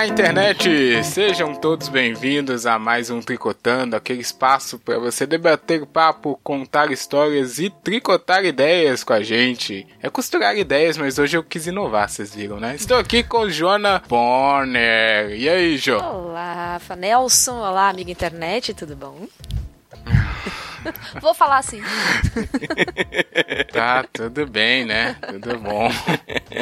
Olá, internet! Sejam todos bem-vindos a mais um Tricotando, aquele espaço para você debater papo, contar histórias e tricotar ideias com a gente. É costurar ideias, mas hoje eu quis inovar, vocês viram, né? Estou aqui com Jona Bonner. E aí, Jo? Olá, Nelson. Olá, amiga internet, tudo bom? Vou falar assim. tá, tudo bem, né? Tudo bom.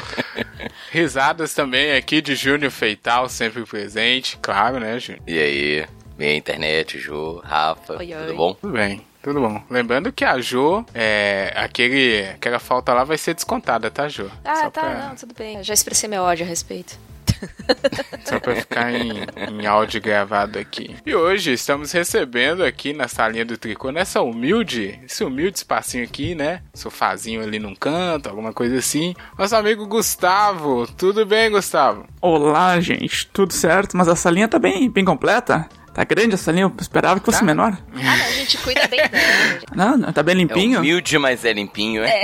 Risadas também aqui de Júnior Feital, sempre presente, claro, né, Júnior? E aí, minha internet, Ju, Rafa, oi, tudo oi. bom? Tudo bem. Tudo bom. Lembrando que a Jo, é, aquele, aquela falta lá vai ser descontada, tá, Jo? Ah, Só tá, pra... não, tudo bem. já expressei meu ódio a respeito. Só pra ficar em, em áudio gravado aqui. E hoje estamos recebendo aqui na salinha do tricô, nessa humilde, esse humilde espacinho aqui, né? Sofazinho ali num canto, alguma coisa assim. Nosso amigo Gustavo. Tudo bem, Gustavo? Olá, gente. Tudo certo? Mas a salinha tá bem, bem completa? Tá grande essa linha? Eu esperava que fosse tá. menor. Ah, não, a gente cuida bem dela. Não, não, tá bem limpinho. É humilde, mas é limpinho, é?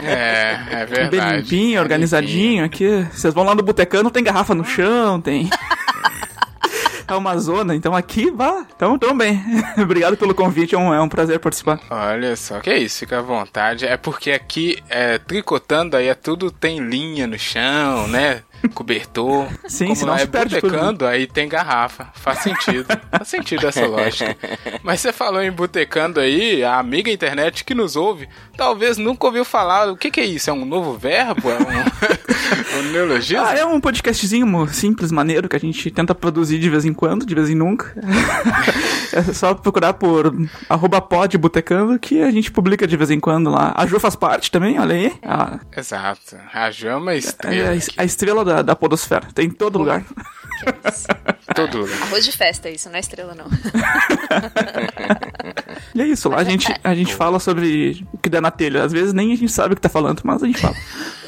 É, é, é verdade. Bem limpinho, organizadinho é limpinho. aqui. Vocês vão lá no botecano, tem garrafa no chão, tem... é uma zona, então aqui, vá, tamo, tamo bem. Obrigado pelo convite, é um, é um prazer participar. Olha só, que isso, fica à vontade. É porque aqui, é, tricotando aí, é tudo tem linha no chão, né? Cobertor. Sim, Como senão lá se é perde botecando, aí tem garrafa. Faz sentido. Faz sentido essa lógica. Mas você falou em botecando aí, a amiga internet que nos ouve, talvez nunca ouviu falar. O que, que é isso? É um novo verbo? É um, um neologismo? Ah, é um podcastzinho simples, maneiro, que a gente tenta produzir de vez em quando, de vez em nunca. é só procurar por arroba podbotecando que a gente publica de vez em quando lá. A Ju faz parte também, olha aí. Ah, Exato. A Ju é uma estrela. É, a, a estrela da, da podosfera. Tem em todo lugar. Que é isso? todo lugar. Arroz de festa, isso, não é estrela, não. e é isso, lá a gente, a gente fala sobre o que dá na telha. Às vezes nem a gente sabe o que tá falando, mas a gente fala.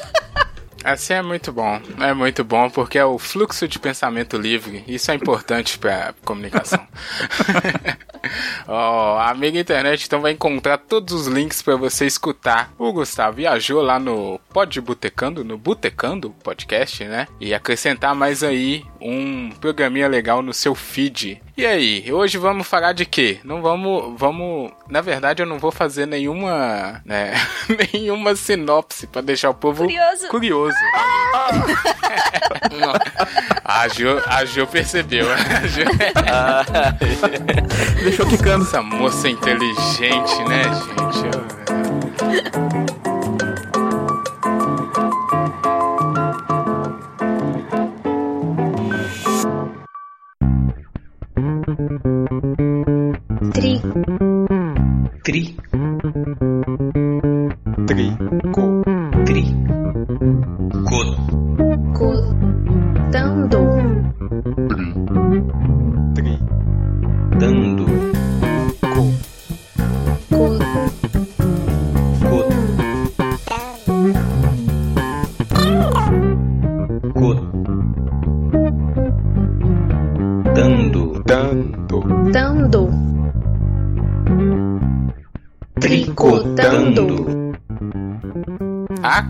Assim é muito bom. É muito bom porque é o fluxo de pensamento livre. Isso é importante para comunicação. oh, a amiga internet então vai encontrar todos os links para você escutar. O Gustavo viajou lá no Pod Botecando, no Botecando podcast, né? E acrescentar mais aí um programinha legal no seu feed. E aí, hoje vamos falar de quê? Não vamos, vamos, na verdade eu não vou fazer nenhuma, né, nenhuma sinopse para deixar o povo curioso. curioso. a Jo, a percebeu. A jo... Deixou quicando. Essa moça inteligente, né, gente? Tri.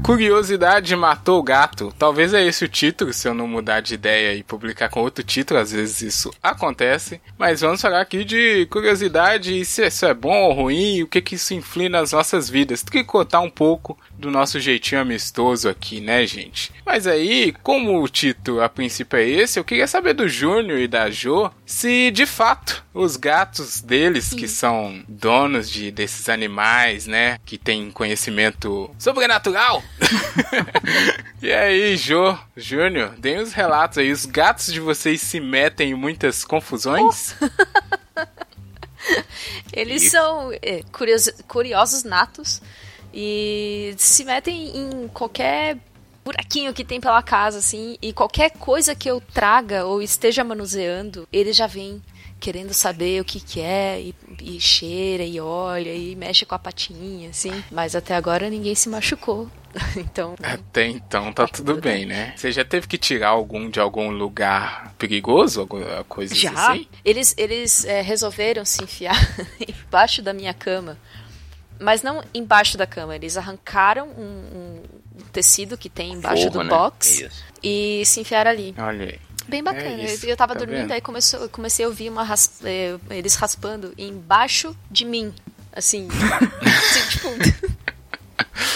curiosidade matou o gato. Talvez é esse o título, se eu não mudar de ideia e publicar com outro título, às vezes isso acontece. Mas vamos falar aqui de curiosidade, se isso é bom ou ruim, o que que isso influi nas nossas vidas. Tricotar um pouco do nosso jeitinho amistoso aqui, né, gente? Mas aí, como o título a princípio é esse, eu queria saber do Júnior e da Jo se de fato os gatos deles, Sim. que são donos de desses animais, né, que têm conhecimento sobrenatural. e aí, Jo, Júnior, deem os relatos aí. Os gatos de vocês se metem em muitas confusões? Oh. Eles e... são é, curiosos natos e se metem em qualquer buraquinho que tem pela casa, assim, e qualquer coisa que eu traga ou esteja manuseando, ele já vem querendo saber o que que é, e, e, cheira, e olha, e mexe com a patinha, assim. Mas até agora ninguém se machucou. então. Até então tá tudo bem, né? Você já teve que tirar algum de algum lugar perigoso, alguma coisa já? assim? Eles, eles é, resolveram se enfiar embaixo da minha cama mas não embaixo da cama. Eles arrancaram um, um tecido que tem embaixo Forro, do né? box Isso. e se enfiaram ali. Olha aí. Bem bacana. É eu tava tá dormindo, vendo? aí começou, comecei a ouvir uma rasp... É, eles raspando embaixo de mim. Assim. assim tipo.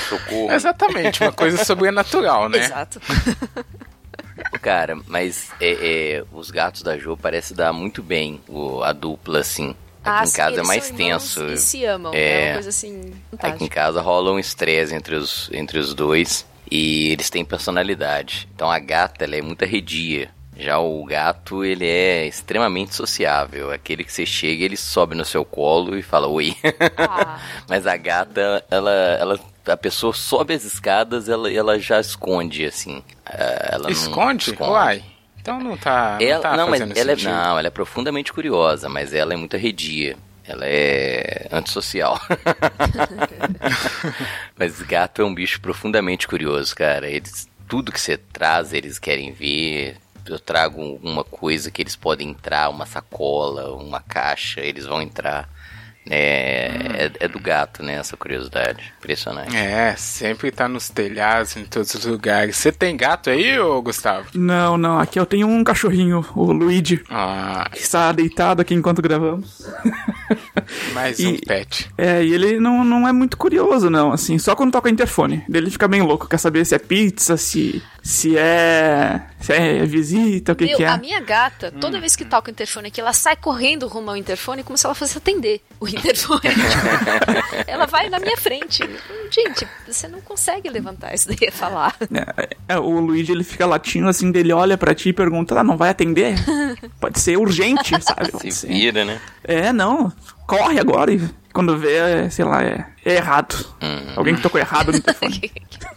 Socorro. Exatamente, uma coisa sobrenatural, né? Exato. Cara, mas é, é, os gatos da Jo parece dar muito bem o, a dupla, assim. Aqui ah, em casa sim, é mais tenso. E se amam, é, é uma coisa assim. Fantástica. Aqui em casa rola um estresse entre os, entre os dois e eles têm personalidade. Então a gata ela é muito arredia. Já o gato, ele é extremamente sociável. Aquele que você chega, ele sobe no seu colo e fala oi. Ah. Mas a gata, ela, ela a pessoa sobe as escadas, ela, ela já esconde, assim. É, ela esconde? esconde. Uai. Então não tá. Ela, não, tá não mas ela é, não, ela é profundamente curiosa, mas ela é muito arredia. Ela é antissocial. mas gato é um bicho profundamente curioso, cara. Eles, tudo que você traz, eles querem ver. Eu trago uma coisa que eles podem entrar, uma sacola, uma caixa, eles vão entrar. É, é, é, do gato, né? Essa curiosidade. Impressionante. É, sempre tá nos telhados, em todos os lugares. Você tem gato aí, ô Gustavo? Não, não. Aqui eu tenho um cachorrinho, o Luigi. Ah. Que está deitado aqui enquanto gravamos. Mais e, um pet. É, e ele não, não é muito curioso, não, assim. Só quando toca o interfone. Ele fica bem louco. Quer saber se é pizza, se, se é. Se é visita, o que, Meu, que é. A minha gata, toda hum. vez que toca o interfone aqui, ela sai correndo rumo ao interfone como se ela fosse atender o interfone. ela vai na minha frente. Gente, você não consegue levantar isso daí e falar. É, é, o Luigi, ele fica latindo assim, dele olha para ti e pergunta, ah, não vai atender? Pode ser urgente, sabe? Pode Se vira, né? É, não. Corre agora e quando vê, é, sei lá, é, é errado. Hum. Alguém que tocou errado no telefone.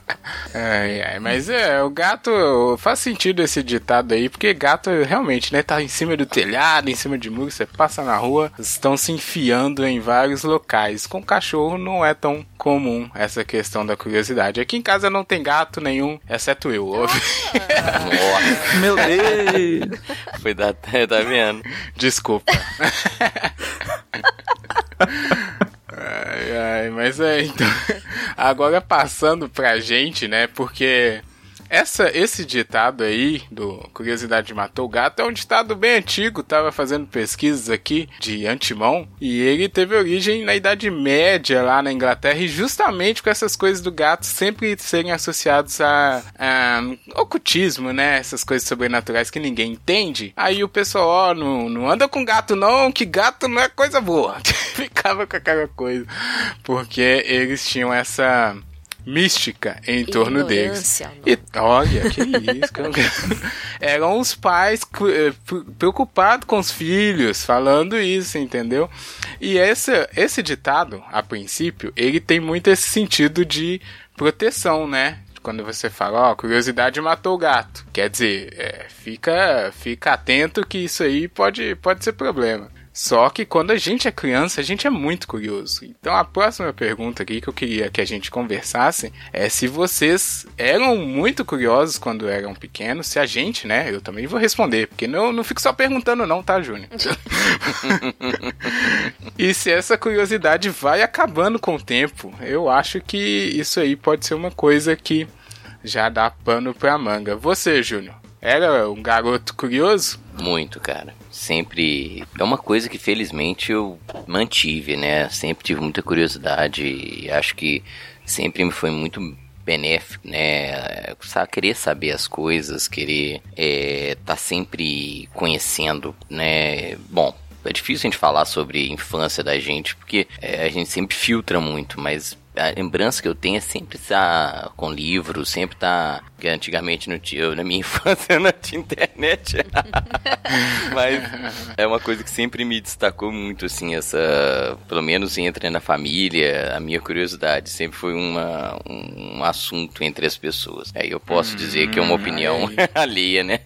ai, ai, mas é, o gato faz sentido esse ditado aí, porque gato realmente, né, tá em cima do telhado, em cima de muro, você passa na rua, estão se enfiando em vários locais. Com cachorro não é tão comum essa questão da curiosidade. Aqui em casa não tem gato nenhum, exceto eu, ouve. Nossa. Meu Deus! Foi da tá vendo? Desculpa. Ai, ai, mas é, então. Agora passando pra gente, né? Porque essa, esse ditado aí, do Curiosidade Matou o Gato, é um ditado bem antigo, tava fazendo pesquisas aqui de antemão, e ele teve origem na Idade Média, lá na Inglaterra, e justamente com essas coisas do gato sempre serem associados a, a ocultismo, né? Essas coisas sobrenaturais que ninguém entende. Aí o pessoal, ó, não, não anda com gato não, que gato não é coisa boa. Ficava com aquela coisa. Porque eles tinham essa mística em torno deles. E, olha, que isso. Eram os pais eh, preocupados com os filhos, falando isso, entendeu? E esse, esse ditado, a princípio, ele tem muito esse sentido de proteção, né? Quando você fala, ó, curiosidade matou o gato. Quer dizer, é, fica, fica atento que isso aí pode, pode ser problema. Só que quando a gente é criança, a gente é muito curioso. Então a próxima pergunta aqui que eu queria que a gente conversasse é se vocês eram muito curiosos quando eram pequenos, se a gente, né? Eu também vou responder, porque não, não fico só perguntando, não, tá, Júnior? e se essa curiosidade vai acabando com o tempo, eu acho que isso aí pode ser uma coisa que já dá pano pra manga. Você, Júnior, era um garoto curioso? Muito, cara sempre é uma coisa que felizmente eu mantive, né? Sempre tive muita curiosidade e acho que sempre me foi muito benéfico, né? Querer saber as coisas, querer é, tá sempre conhecendo, né? Bom, é difícil a gente falar sobre infância da gente, porque é, a gente sempre filtra muito, mas a lembrança que eu tenho é sempre estar com livros, sempre estar. Porque antigamente não tinha, na minha infância não tinha internet. Mas é uma coisa que sempre me destacou muito, assim, essa. Pelo menos entre na família, a minha curiosidade sempre foi uma, um assunto entre as pessoas. Aí eu posso dizer que é uma hum, opinião alheia, né?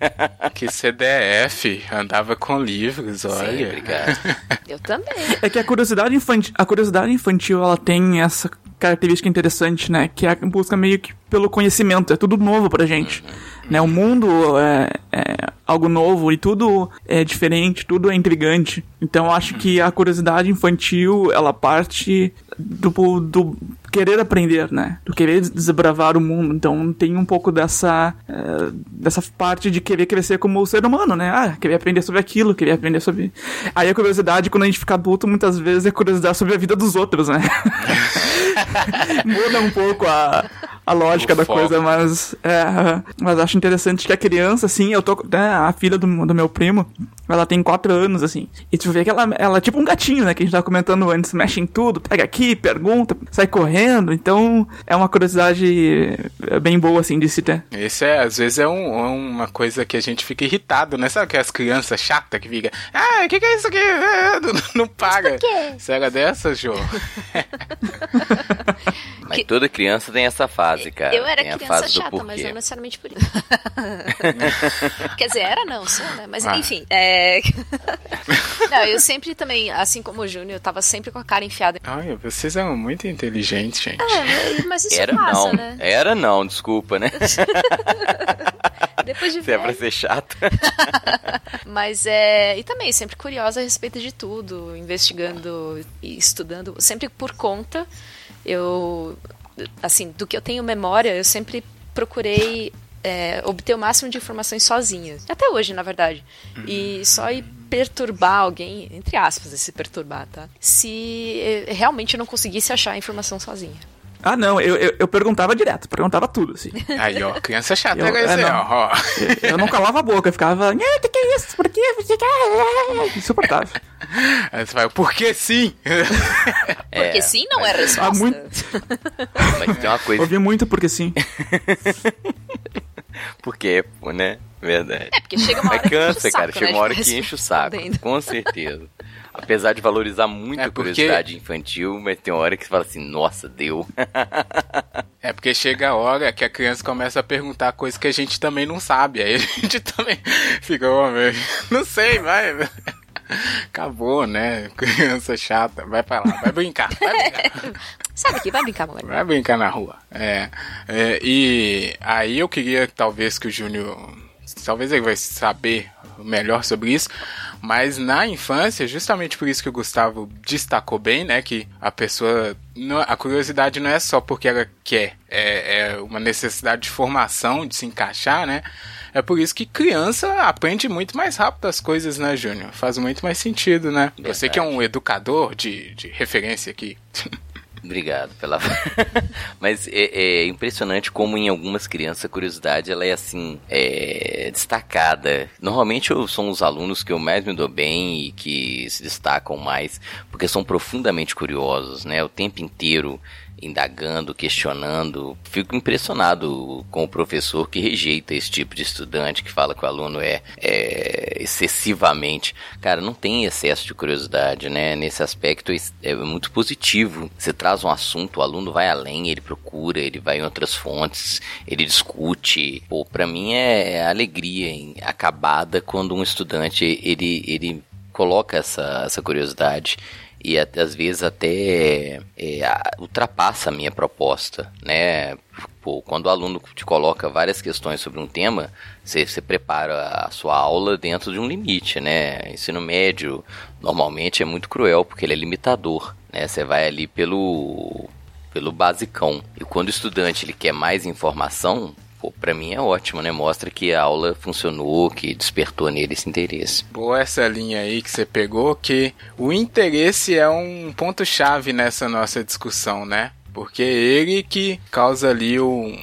que CDF andava com livros, olha. Sim, obrigado. eu também. É que a curiosidade infantil, a curiosidade infantil, ela tem essa característica interessante, né? Que é a busca meio que pelo conhecimento. É tudo novo pra gente. Né? O mundo é, é algo novo e tudo é diferente, tudo é intrigante. Então eu acho que a curiosidade infantil, ela parte do, do querer aprender, né? Do querer desbravar o mundo. Então tem um pouco dessa, uh, dessa parte de querer crescer como ser humano, né? Ah, querer aprender sobre aquilo, querer aprender sobre. Aí a curiosidade, quando a gente fica adulto, muitas vezes é curiosidade sobre a vida dos outros, né? Muda um pouco a, a lógica o da foco. coisa, mas é, mas acho interessante que a criança, assim, eu tô, né, a filha do, do meu primo, ela tem 4 anos, assim, e tu vê que ela, ela é tipo um gatinho, né, que a gente tava comentando antes, mexe em tudo, pega aqui, pergunta, sai correndo, então é uma curiosidade bem boa, assim, de se ter. Esse é, às vezes é um, uma coisa que a gente fica irritado, né, sabe aquelas crianças chatas que fica, ah, o que, que é isso aqui? Não, não paga. Era dessa, Jô? mas toda criança tem essa fase, cara. Eu era tem criança chata, mas não necessariamente por isso. Quer dizer, era não, sou, né? Mas ah. enfim, é... não, eu sempre também, assim como o Júnior, eu tava sempre com a cara enfiada. Ai, vocês eram muito inteligentes, gente. É, mas isso era passa, não. né? Era não, desculpa, né? Depois de Você é pra ser chato. mas é. E também, sempre curiosa a respeito de tudo, investigando e estudando, sempre por conta. Eu. Assim, do que eu tenho memória, eu sempre procurei é, obter o máximo de informações sozinha. Até hoje, na verdade. E só ir perturbar alguém, entre aspas, esse perturbar, tá? Se eh, realmente eu não conseguisse achar a informação sozinha. Ah, não, eu, eu, eu, perguntava direto, perguntava tudo, assim. Aí, ó, criança chata, eu, é, não, ó. Eu, eu não calava a boca, eu ficava, o que, que é isso? Por que? Insuportável. Aí você vai, por que sim? É, porque sim não é resposta. Ah, muito... Mas tem uma coisa... Ouvi muito porque sim. porque, né? Verdade. É, porque chega uma hora Mas cansa, que enche o saco, cara. Chega né, uma hora que enche o saco. Com certeza. Apesar de valorizar muito é porque... a curiosidade infantil, mas tem hora que você fala assim, nossa, deu. é porque chega a hora que a criança começa a perguntar coisas que a gente também não sabe. Aí a gente também fica, oh, meu, não sei, vai. Acabou, né? Criança chata, vai pra lá, vai brincar, vai brincar. Sabe que vai brincar, moleque. Vai brincar na rua. É, é, e aí eu queria talvez que o Júnior, talvez ele vai saber melhor sobre isso, mas na infância, justamente por isso que o Gustavo destacou bem, né? Que a pessoa. a curiosidade não é só porque ela quer, é, é uma necessidade de formação, de se encaixar, né? É por isso que criança aprende muito mais rápido as coisas, né, Júnior? Faz muito mais sentido, né? Verdade. Você que é um educador de, de referência aqui. Obrigado pela. Mas é, é, impressionante como em algumas crianças a curiosidade ela é assim é, destacada. Normalmente são os alunos que eu mais me dou bem e que se destacam mais porque são profundamente curiosos, né? O tempo inteiro indagando, questionando. Fico impressionado com o professor que rejeita esse tipo de estudante, que fala que o aluno é, é excessivamente. Cara, não tem excesso de curiosidade, né? Nesse aspecto é muito positivo. Você traz um assunto, o aluno vai além, ele procura, ele vai em outras fontes, ele discute. Pô, pra mim é alegria hein? acabada quando um estudante ele, ele coloca essa, essa curiosidade e às vezes até é, ultrapassa a minha proposta, né? Pô, quando o aluno te coloca várias questões sobre um tema, você, você prepara a sua aula dentro de um limite, né? Ensino médio normalmente é muito cruel porque ele é limitador, né? Você vai ali pelo pelo basicão. E quando o estudante ele quer mais informação, pô, pra mim é ótimo, né? Mostra que a aula funcionou, que despertou nele esse interesse. Boa essa linha aí que você pegou, que o interesse é um ponto-chave nessa nossa discussão, né? Porque é ele que causa ali um,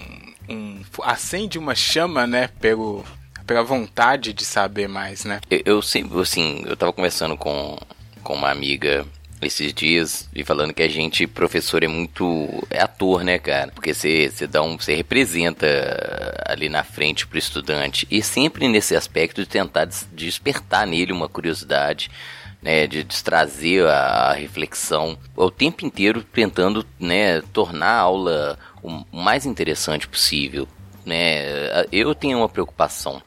um acende uma chama, né, pelo pela vontade de saber mais, né? Eu, eu sempre, assim, eu tava conversando com, com uma amiga esses dias e falando que a gente, professor, é muito. é ator, né, cara? Porque você, dá um. você representa ali na frente pro estudante. E sempre nesse aspecto de tentar despertar nele uma curiosidade. Né, de, de trazer a, a reflexão o tempo inteiro tentando né, tornar a aula o mais interessante possível. Né? Eu tenho uma preocupação,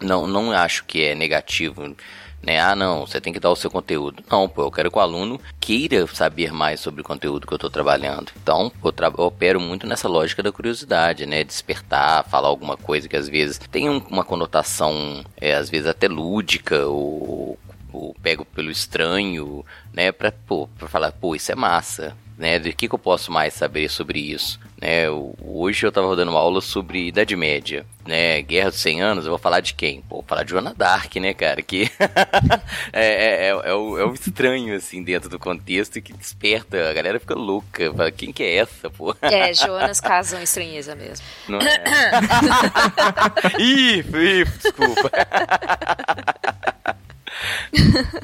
não, não acho que é negativo né? Ah, não, você tem que dar o seu conteúdo. Não, pô, eu quero que o aluno queira saber mais sobre o conteúdo que eu estou trabalhando. Então, eu, tra eu, opero muito nessa lógica da curiosidade, né? Despertar, falar alguma coisa que às vezes tem um, uma conotação, é, às vezes até lúdica ou, ou pego pelo estranho, né? Pra, pô, pra falar, pô, isso é massa né? De que, que eu posso mais saber sobre isso? Né, hoje eu estava dando uma aula sobre Idade Média, né, Guerra dos 100 Anos, eu vou falar de quem? Pô, vou falar de Joana Dark, né, cara, que é, é, é, é, o, é o estranho, assim, dentro do contexto que desperta, a galera fica louca, fala, quem que é essa, pô? É, Jonas casam estranheza mesmo. Não é? ih, ih, desculpa.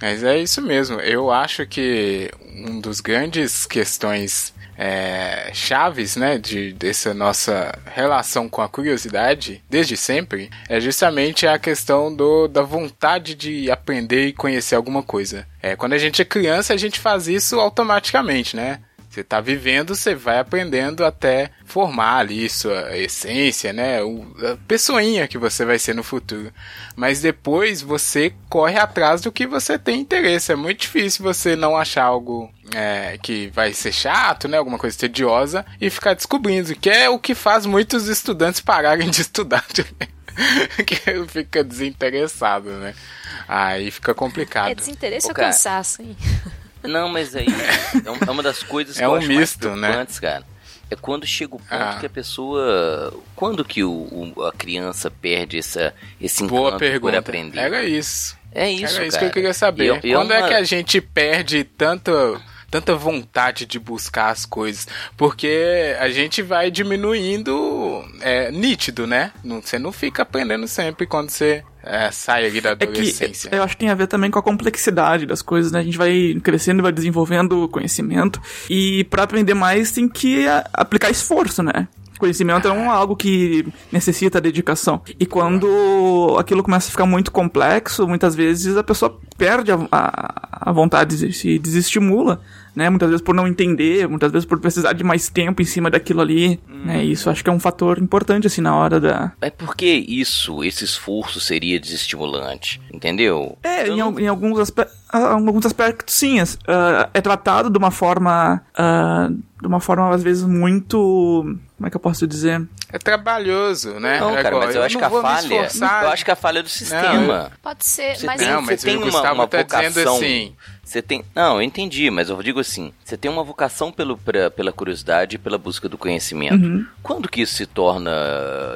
Mas é isso mesmo. Eu acho que um dos grandes questões é, chaves, né, de, dessa nossa relação com a curiosidade, desde sempre, é justamente a questão do, da vontade de aprender e conhecer alguma coisa. É, quando a gente é criança, a gente faz isso automaticamente, né? Você está vivendo, você vai aprendendo até formar ali sua essência, né? O, a pessoinha que você vai ser no futuro. Mas depois você corre atrás do que você tem interesse. É muito difícil você não achar algo é, que vai ser chato, né? Alguma coisa tediosa e ficar descobrindo, que é o que faz muitos estudantes pararem de estudar. que fica desinteressado, né? Aí fica complicado. É desinteresse ou cansaço, hein? Não, mas aí é, é uma das coisas é que eu um acho misto, né? cara. É quando chega o ponto Ah. que a pessoa. Quando que o, o- a criança perde essa, esse encanto Boa por pergunta. aprender? Era isso. É isso, Era isso cara. que eu queria saber. Eu- é Quando é que a gente perde tanta, tanta vontade de buscar as coisas? Porque a gente vai diminuindo é, nítido, né? Você não fica aprendendo sempre quando você é, sai ali da É que adolescência. eu acho que tem a ver também com a complexidade das coisas, né? A gente vai crescendo e vai desenvolvendo conhecimento. E para aprender mais tem que aplicar esforço, né? Conhecimento é um, algo que necessita dedicação. E quando aquilo começa a ficar muito complexo, muitas vezes a pessoa perde a, a, a vontade, se desestimula, né? Muitas vezes por não entender, muitas vezes por precisar de mais tempo em cima daquilo ali, né? E isso acho que é um fator importante, assim, na hora da, Mas por que isso, esse esforço seria desestimulante? Entendeu? É, Eu em, em alguns, aspe- ah, alguns aspectos sim. ah, é tratado de uma forma. ah, de uma forma, às vezes, muito. Como é que eu posso dizer? É trabalhoso, né? Não, É cara, igual, mas eu, acho não que a falha. esforçar. Eu acho que a falha é do sistema. Pode ser, Você mas tem, Não, você mas tem o uma, Gustavo uma tá dizendo vocação. assim. Você tem. Não, eu entendi, mas eu digo assim: você tem uma vocação pelo, pra- pela curiosidade e pela busca do conhecimento. Uhum. Quando que isso se torna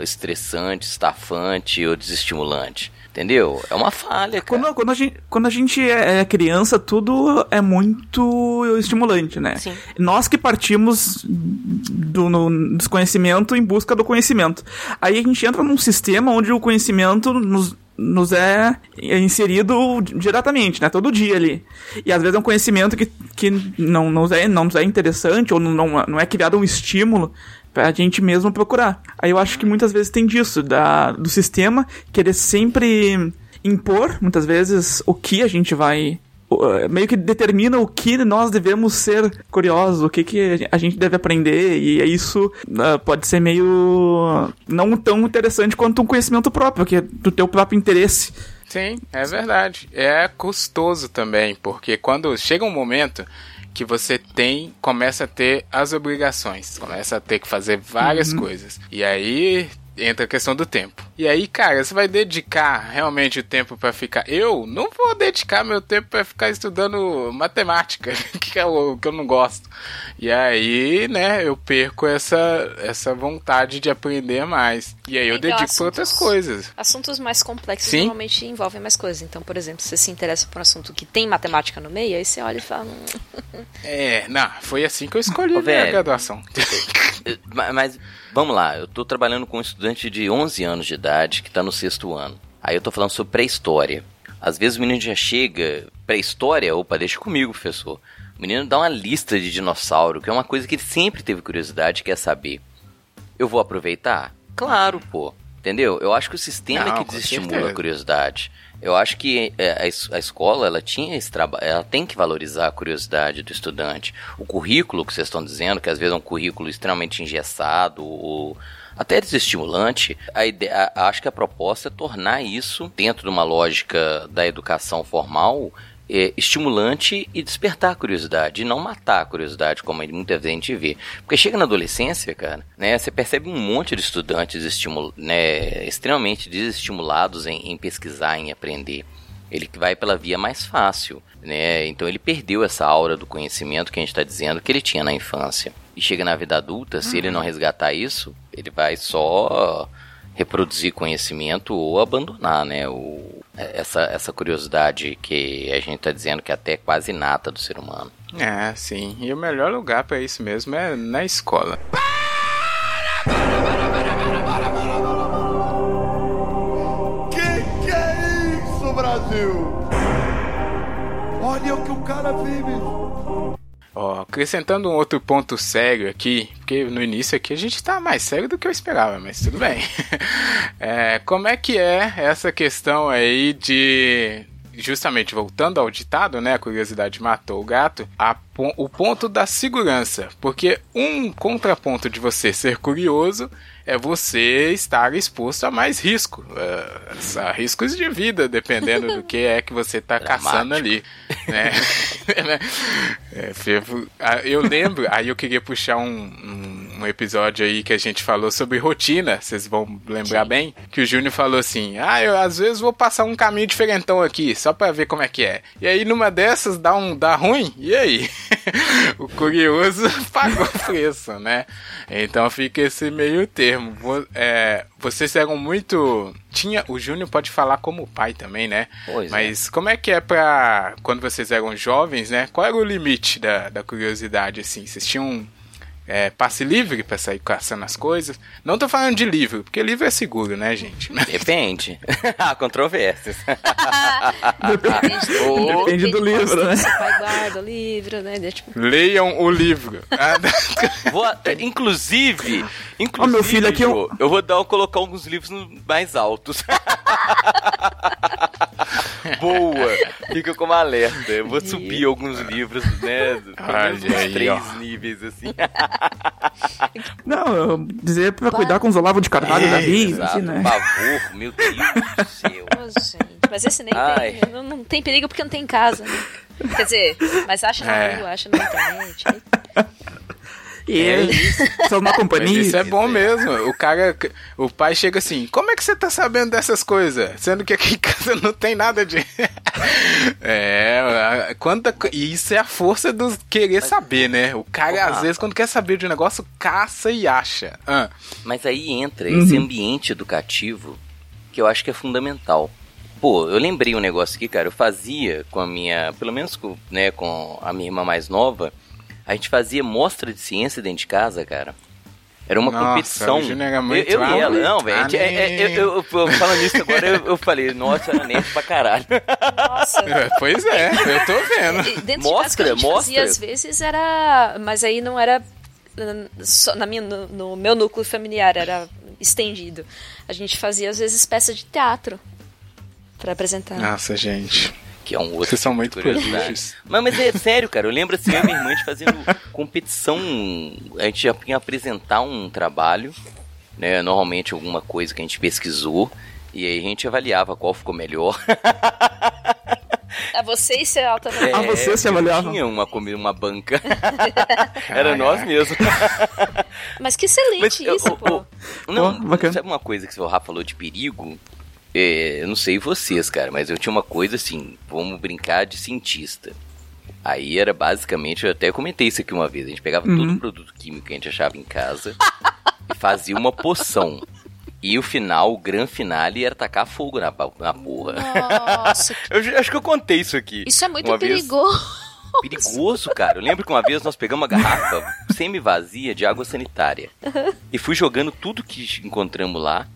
estressante, estafante ou desestimulante? Entendeu? É uma falha, cara. Quando, quando, a gente, quando a gente é é criança, tudo é muito estimulante, né? Sim. Nós que partimos do no desconhecimento em busca do conhecimento. Aí a gente entra num sistema onde o conhecimento nos, nos é inserido diretamente, né? Todo dia ali. E às vezes é um conhecimento que, que não, não, nos é, não nos é interessante ou não, não, não é criado um estímulo pra gente mesmo procurar. Aí eu acho que muitas vezes tem disso, da, do sistema querer sempre impor, muitas vezes, o que a gente vai. eh, Meio que determina o que nós devemos ser curiosos, o que, que a gente deve aprender, e isso ah, pode ser meio não tão interessante quanto um conhecimento próprio, que é do teu próprio interesse. Sim, é verdade. É custoso também, porque quando chega um momento que você tem, começa a ter as obrigações, começa a ter que fazer várias coisas. E aí entra a questão do tempo. E aí, cara, você vai dedicar realmente o tempo pra ficar. Eu não vou dedicar meu tempo pra ficar estudando matemática, que é o que eu não gosto. E aí, né, eu perco essa essa vontade de aprender mais. E aí eu Então, dedico pra outras assuntos- coisas. Assuntos mais complexos Sim. normalmente envolvem mais coisas. Então, por exemplo, se você se interessa por um assunto que tem matemática no meio, aí você olha e fala. "Hum, É, não, foi assim que eu escolhi Ô, a minha graduação. Ma- Mas, vamos lá, eu tô trabalhando com um estudante de 11 anos de idade que tá no sexto ano. Aí eu tô falando sobre pré-história. Às vezes o menino já chega, pré-história, opa, deixa comigo, professor. O menino dá uma lista de dinossauro, que é uma coisa que ele sempre teve curiosidade e quer saber. Eu vou aproveitar? Claro, pô. Entendeu? Eu acho que o sistema Não, é que desestimula a curiosidade. Eu acho que é, a, es- a escola, ela tinha esse trabalho, ela tem que valorizar a curiosidade do estudante. O currículo que vocês estão dizendo, que às vezes é um currículo extremamente engessado ou até desestimulante, a ideia, acho que a proposta é tornar isso, dentro de uma lógica da educação formal, é, estimulante e despertar a curiosidade, e não matar a curiosidade, como muitas vezes a gente vê. Porque chega na adolescência, cara, né, você percebe um monte de estudantes estimul né, extremamente desestimulados em, em pesquisar, em aprender. Ele que vai pela via mais fácil. né? Então ele perdeu essa aura do conhecimento que a gente está dizendo que ele tinha na infância. E chega na vida adulta, se ele não resgatar isso, ele vai só reproduzir conhecimento ou abandonar, né? O, essa, essa curiosidade que a gente está dizendo que é até quase inata do ser humano. É, sim. E o melhor lugar para isso mesmo é na escola. Que que é isso, Brasil? Olha o que o cara vive. Ó, acrescentando um outro ponto sério aqui, porque no início aqui a gente tá mais sério do que eu esperava, mas tudo bem. é, como é que é essa questão aí de. Justamente voltando ao ditado, né? A curiosidade matou o gato. A, o ponto da segurança. Porque um contraponto de você ser curioso é você estar exposto a mais risco, uh, a riscos de vida, dependendo do que é que você está caçando ali. Né? é, eu lembro, aí eu queria puxar um, um, um, episódio aí que a gente falou sobre rotina, vocês vão lembrar Sim. bem, que o Júnior falou assim, ah, eu às vezes vou passar um caminho diferentão aqui, só para ver como é que é. E aí numa dessas dá um dá ruim, e aí? o curioso pagou o preço, né? Então fica esse meio termo termo. É, vocês eram muito. Tinha. O Júnior pode falar como pai também, né? Pois é. Mas é. como é que é pra. Quando vocês eram jovens, né? Qual era o limite da, da curiosidade, assim? Vocês tinham é, passe livre para sair caçando as coisas. Não tô falando de livro, porque livro é seguro, né, gente? Depende. Há controvérsias. depende, do, depende do livro, né? Pai guarda o livro, né? Tipo... Leiam o livro. vou, inclusive, inclusive, oh, meu filho aqui eu... eu vou dar, colocar alguns livros mais altos. Boa! Fica como alerta. Eu vou subir alguns livros, né? Olha aí, três ó. níveis, assim. Não, dizer pra cuidar com os olavos de carvalho é, da vida, assim, né? Por favor, meu Deus do céu. Oh, gente, mas esse nem Ai. tem. Não, não, tem perigo porque não tem casa, né? Quer dizer, mas acha na é. rua, acha na internet. E é isso. São uma companhia. Mas isso é bom mesmo. O cara, o pai chega assim: Como é que você tá sabendo dessas coisas? Sendo que aqui em casa não tem nada de. é, quanta, e isso é a força do querer saber, né? O cara, às vezes, quando quer saber de um negócio, caça e acha. Ah. Mas aí entra uhum. esse ambiente educativo que eu acho que é fundamental. Pô, eu lembrei um negócio aqui, cara. Eu fazia com a minha, pelo menos com, né, com a minha irmã mais nova, a gente fazia mostra de ciência dentro de casa, cara. Era uma nossa, competição. Era muito eu, eu e ela, não, velho. É, é, eu, eu, falando isso agora, eu, eu falei, nossa, era nerd pra caralho. Nossa. pois é, eu tô vendo. Dentro mostra, de casa, mostra. Fazia, às vezes era. Mas aí não era. Só na minha, no, no meu núcleo familiar, era estendido. A gente fazia, às vezes, peça de teatro para apresentar. Nossa, gente que é um outro. Vocês são muito curiosos. Mas, mas é sério, cara. Eu lembro assim, eu e minha irmã fazendo competição. A gente já ia apresentar um trabalho, né? Normalmente alguma coisa que a gente pesquisou. E aí a gente avaliava qual ficou melhor. A vocês se alta é, A você se avaliava? Tinha uma, uma banca. Era nós mesmos. Mas que excelente Mas, isso, pô. Não, oh, sabe uma coisa que o Rafa falou de perigo? É, eu não sei vocês, cara, mas eu tinha uma coisa assim, vamos brincar de cientista. Aí era basicamente, eu até comentei isso aqui uma vez, a gente pegava uhum. todo o produto químico que a gente achava em casa e fazia uma poção. E o final, o grande finale, era tacar fogo na, na porra. Nossa. eu acho que eu contei isso aqui. Isso é muito perigoso. Vez. Perigoso, cara. Eu lembro que uma vez nós pegamos uma garrafa semi-vazia de água sanitária. E fui jogando tudo que encontramos lá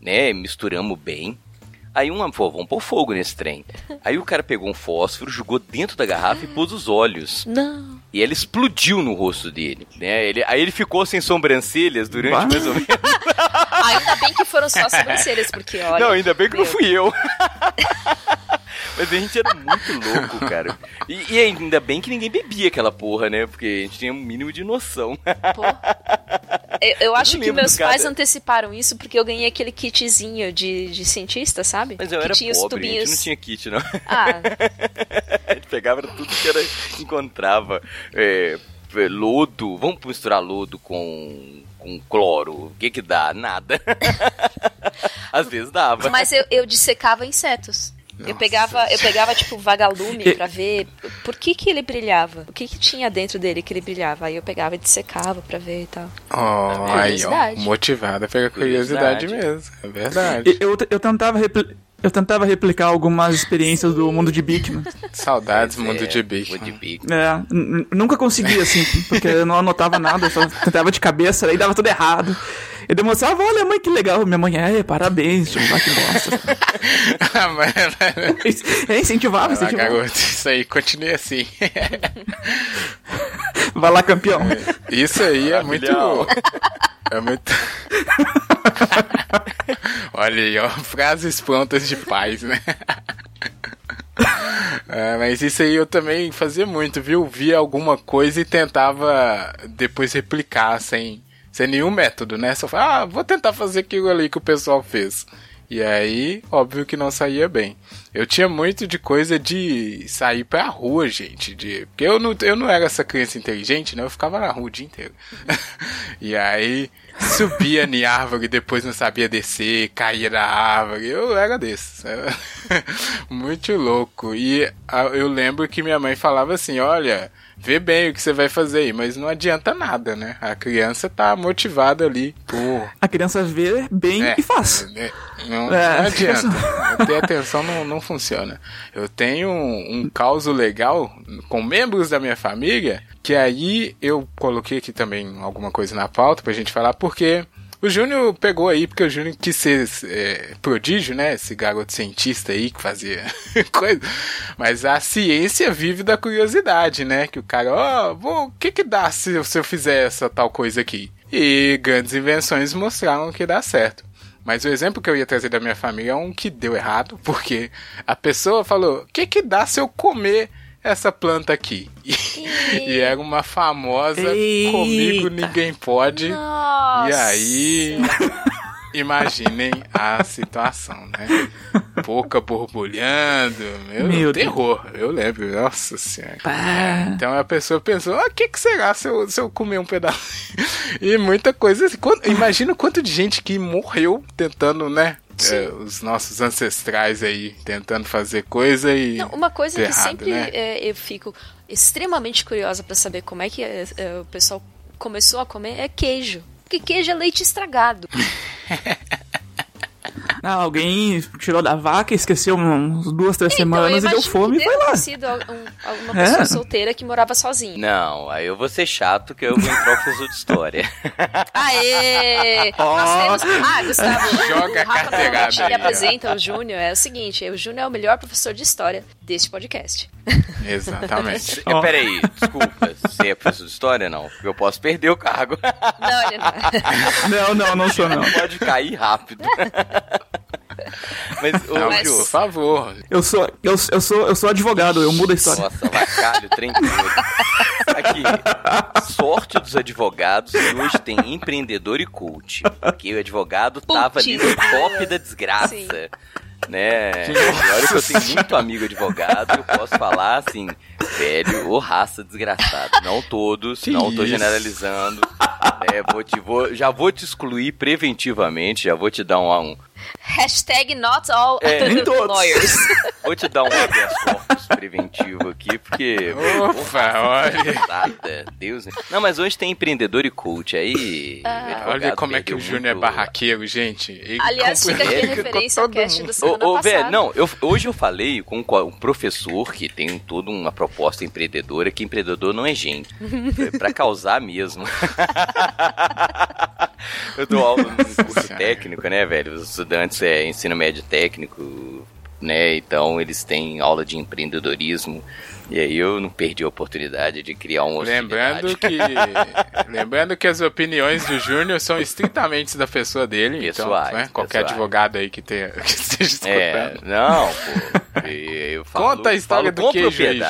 né? Misturamos bem. Aí uma, pô, vamos pôr fogo nesse trem. Aí o cara pegou um fósforo, jogou dentro da garrafa e pôs os olhos. Não. E ele explodiu no rosto dele, né? Ele, aí ele ficou sem sobrancelhas durante What? mais ou menos. ainda bem que foram só sobrancelhas, porque olha. Não, ainda bem que meu. não fui eu. Mas a gente era muito louco, cara. E, e, ainda bem que ninguém bebia aquela porra, né? Porque a gente tinha um mínimo de noção. Pô. Eu, eu acho que meus pais anteciparam isso porque eu ganhei aquele kitzinho de, de cientista, sabe? Mas eu que era tinha pobre, os tubinhos. a gente não tinha kit, não. Ah. a gente pegava tudo que era, encontrava. É, é, lodo, vamos misturar lodo com, com cloro. O que que dá? Nada. Às vezes dava. Mas eu, eu dissecava insetos. Eu pegava, eu pegava tipo vagalume pra ver por que que ele brilhava. O que que tinha dentro dele que ele brilhava. Aí eu pegava e dissecava pra ver e tal. Oh, aí, ó, Curiosidade. motivada pela curiosidade, Curiosidade. mesmo. É verdade. Eu, eu tentava repli- eu tentava replicar algumas experiências do mundo de Bigman. Saudades, Pois mundo é, de bico. Mundo de bico. É, nunca conseguia, assim, porque eu não anotava nada, eu só tentava de cabeça, aí dava tudo errado. Eu demonstrava, olha, mãe, que legal. Minha mãe, é, parabéns, tipo, ah, que bosta. Ah, mas- É, incentivava, Vai lá, incentivava. garoto, isso aí, continue assim. Vai lá, campeão. Isso aí é muito. É muito. Olha aí, ó, frases prontas de paz, né? É, mas isso aí eu também fazia muito, viu? Via alguma coisa e tentava depois replicar sem, sem nenhum método, né? Só falava, ah, vou tentar fazer aquilo ali que o pessoal fez. E aí, óbvio que não saía bem. Eu tinha muito de coisa de sair pra rua, gente. De... Porque eu não, eu não era essa criança inteligente, né? Eu ficava na rua o dia inteiro. e aí, subia em árvore depois não sabia descer, caía da árvore. Eu era desses. Era muito louco. E ah, eu lembro que minha mãe falava assim: olha. Vê bem o que você vai fazer aí, mas não adianta nada, né? A criança tá motivada ali por A criança vê bem é, e faz. é, Não, É, não adianta. Ter atenção não, não funciona. Eu tenho um, um caos legal com membros da minha família, que aí eu coloquei aqui também alguma coisa na pauta pra gente falar, porque o Júnior pegou aí, porque o Júnior quis ser é, prodígio, né? Esse garoto cientista aí que fazia coisa. Mas a ciência vive da curiosidade, né? Que o cara, ó, vou- o que que dá se, se eu fizer essa tal coisa aqui? E grandes invenções mostraram que dá certo. Mas o exemplo que eu ia trazer da minha família é um que deu errado, porque a pessoa falou: o que que dá se eu comer essa planta aqui? E, e era uma famosa Eita. comigo ninguém pode. Nossa. E aí, imaginem a situação, né? Boca borbulhando, meu, Meu terror, eu lembro, nossa senhora. Pá. Então a pessoa pensou, ah, o que, que será se eu, se eu comer um pedaço? e muita coisa assim. Quanto- imagina o quanto de gente que morreu tentando, né? É, os nossos ancestrais aí, tentando fazer coisa e. Não, uma coisa que errado, sempre né? é, eu fico extremamente curiosa pra saber como é que é, é, o pessoal começou a comer é queijo. Porque queijo é leite estragado. Ah, alguém tirou da vaca, esqueceu uns duas, três Então, semanas e deu fome e foi lá. ter sido um- alguma pessoa É. solteira que morava sozinha. Não, aí eu vou ser chato que eu vou entrar o professor de história. Aê! Nós temos... Ah, Gustavo, Joga a o Rafa carteirada ele apresenta o Júnior. É o seguinte, o Júnior é o melhor professor de história deste podcast. Exatamente. É, Peraí, desculpa, você é professor de história? Não, porque eu posso perder o cargo. Não, ele não. é. Não, não, não sou não. Pode cair rápido. Mas, ô, Mas- Ju, por favor. Eu sou, eu, eu sou, eu sou advogado, eu mudo a história. Nossa, vacalho, trem. Aqui, sorte dos advogados que hoje tem empreendedor e coach. Porque o advogado tava ali no top da desgraça. Sim. Né? E olha que eu tenho muito amigo advogado, eu posso falar assim, velho, ô raça desgraçada. Não todos, Que não tô isso. generalizando. né? Vou te, vou, já vou te excluir preventivamente, já vou te dar um, um, Hashtag not all É, nem todos. lawyers. Vou te dar um habeas corpus preventivo aqui, porque. Opa, olha. Nada, Deus. Não, mas hoje tem empreendedor e coach aí. Ah. Olha como é que o Júnior é barraqueiro, gente. Ele Aliás, fica aqui a referência ao cast mundo. da Ô, semana ô, passada. velho, não, eu, hoje eu falei com co- um professor que tem toda uma proposta empreendedora, que empreendedor não é gente. É pra causar mesmo. eu dou aula num curso técnico, né, velho? Os estudantes é ensino médio técnico, né? Então eles têm aula de empreendedorismo. E aí eu não perdi a oportunidade de criar um Lembrando que, lembrando que as opiniões do Júnior são estritamente da pessoa dele. Pessoais, então, né, qualquer pessoais. advogado aí que, tenha, que esteja É, escutando. não, pô. Eu falo, Conta a história do queijo aí,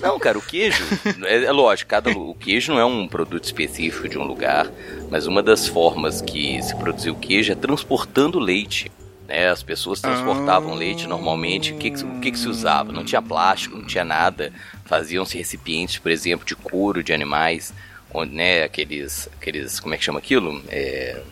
não, cara, o queijo, é, é lógico, cada, o queijo não é um produto específico de um lugar, mas uma das formas que se produziu o queijo é transportando leite. Né? As pessoas transportavam Ah. leite normalmente. O que, o que, que se usava? Não tinha plástico, não tinha nada. Faziam-se recipientes, por exemplo, de couro de animais, onde, né, aqueles, aqueles. Como é que chama aquilo? É,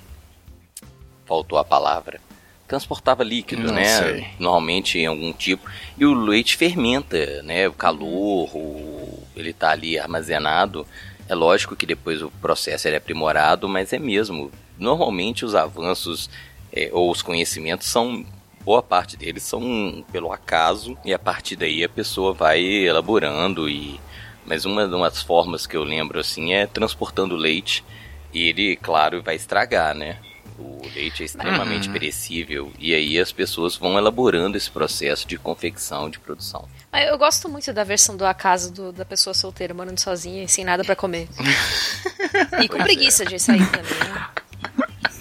faltou a palavra. transportava líquido, Não né? sei. Normalmente em algum tipo. E o leite fermenta, né? O calor, o... ele tá ali armazenado. É lógico que depois o processo é aprimorado, mas é mesmo. Normalmente os avanços é, ou os conhecimentos são boa parte deles são pelo acaso e a partir daí a pessoa vai elaborando e mas uma das formas que eu lembro assim é transportando leite e ele claro vai estragar né o leite é extremamente Uhum. perecível e aí as pessoas vão elaborando esse processo de confecção de produção Eu gosto muito da versão do acaso do- da pessoa solteira morando sozinha e sem nada pra comer. e com Pois preguiça de sair também, né?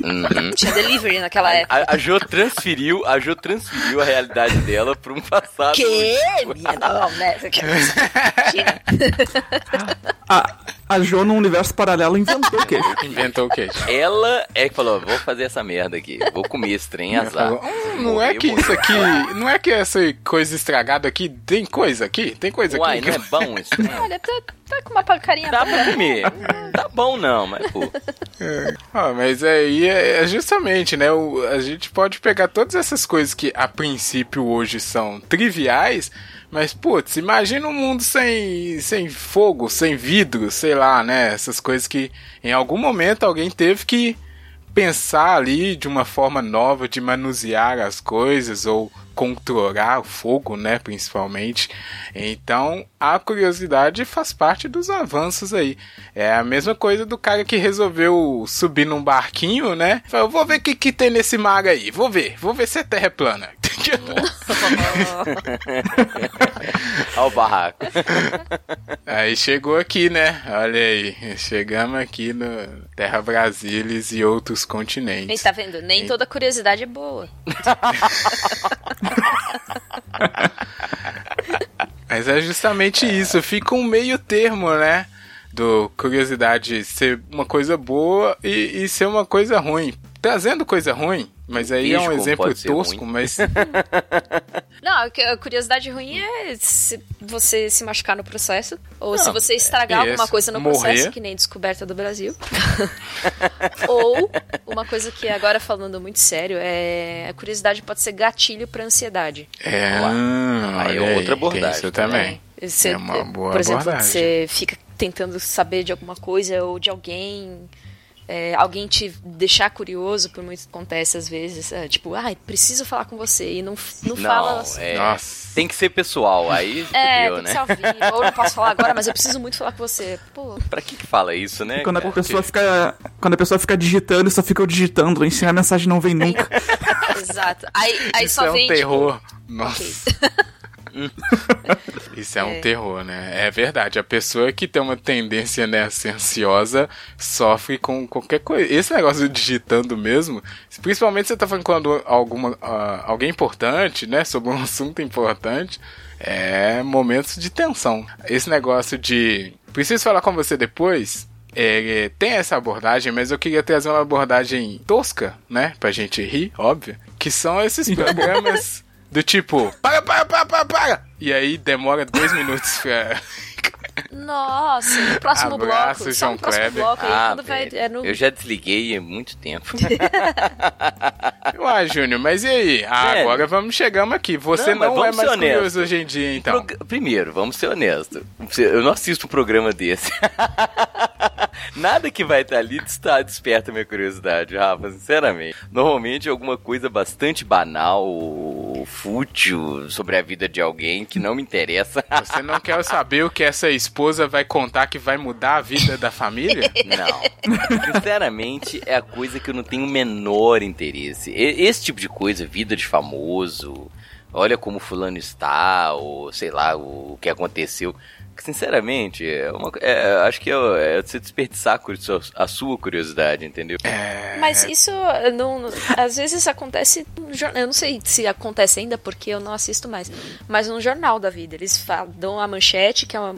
Uhum. Tinha delivery naquela época. a, a Jo transferiu a Jo transferiu a realidade dela para um passado Que? Minha não, né? Você quer- Imagina. A, Jo, num universo paralelo, inventou queijo. Inventou o queijo. ela é que falou vou fazer essa merda aqui vou comer esse trem azar falou, "Hum, não é que isso aqui. Não é que essa coisa estragada aqui. Tem coisa aqui? Tem coisa Uai, aqui. não é bom esse trem? Olha, tá, tá com uma carinha Dá pra comer. Tá bom não, mas pô. Ah, mas aí é, é justamente, né? o- a gente pode pegar todas essas coisas que a princípio hoje são triviais, mas putz, imagina um mundo sem, sem fogo, sem vidro, sei lá, né? Essas coisas que em algum momento alguém teve que pensar ali de uma forma nova de manusear as coisas ou controlar o fogo, né, principalmente. Então, a curiosidade faz parte dos avanços aí. É a mesma coisa do cara que resolveu subir num barquinho, né? Falou, vou ver o que, que tem nesse mar aí. Vou ver, vou ver se a terra é plana. Olha o barraco. Aí chegou aqui, né? Olha aí, chegamos aqui no Terra Brasilis e outros Nem continentes. tá vendo? Nem toda curiosidade é boa. Mas é justamente isso, fica um meio termo, né? Do curiosidade ser uma coisa boa e, e ser uma coisa ruim. Trazendo coisa ruim, mas aí é um exemplo tosco, ruim. mas Não, a cu- a curiosidade ruim é se você se machucar no processo, ou se Não, você estragar é alguma coisa no Morrer. processo, que nem descoberta do Brasil. ou uma coisa que agora falando muito sério, é a curiosidade pode ser gatilho pra ansiedade. é, Aí é outra abordagem Isso também. É, Você, É uma boa por exemplo, abordagem. você fica tentando saber de alguma coisa ou de alguém. É, alguém te deixar curioso, por muito que acontece às vezes. é, tipo, ai, preciso falar com você. E não, não, fala. Não, assim. é, Nossa. tem que ser pessoal. Aí É, que né? vivo. Ou eu não posso falar agora, mas eu preciso muito falar com você. Pô, Pra que que fala isso, né? Quando a pessoa fica. Quando a pessoa fica digitando, só fica digitando, assim a mensagem não vem nunca. exato. Aí, aí Isso só é um vem. tipo, terror. Nossa. ok. Isso é um É. terror, né? É verdade. A pessoa que tem uma tendência né, a ser ansiosa sofre com qualquer coisa. Esse negócio de digitando mesmo, principalmente se você tá falando quando alguma, ah, alguém importante, né? Sobre um assunto importante, é momentos de tensão. Esse negócio de preciso falar com você depois. é, tem essa abordagem, mas eu queria trazer uma abordagem tosca, né? Pra gente rir, óbvio. Que são esses programas do tipo, para, para, para, para, para! E aí demora dois minutos pra. Nossa, no próximo Abraço, bloco. Só João no próximo Kleber. bloco aí, Ah, quando vai. É no... Eu já desliguei há muito tempo. Uai, Júnior, mas e aí? Ah, Velho. agora vamos, chegamos aqui. Você Não, não, é mais curioso hoje em dia, então. Prog- Primeiro, vamos ser honestos. Eu não assisto um programa desse. Nada que vai estar ali está desperta minha curiosidade, Rafa, sinceramente. Normalmente é alguma coisa bastante banal, fútil sobre a vida de alguém que não me interessa. Você não quer saber o que essa esposa vai contar que vai mudar a vida da família? Não. Sinceramente, é a coisa que eu não tenho o menor interesse. Esse tipo de coisa, vida de famoso, olha como fulano está, ou sei lá, o que aconteceu. Sinceramente, é uma, é, acho que é, é você desperdiçar a sua curiosidade, entendeu? É. Mas isso não, às vezes acontece no jornal. Eu não sei se acontece ainda porque eu não assisto mais. Mas no jornal da vida. Eles falam, dão a manchete, que é uma,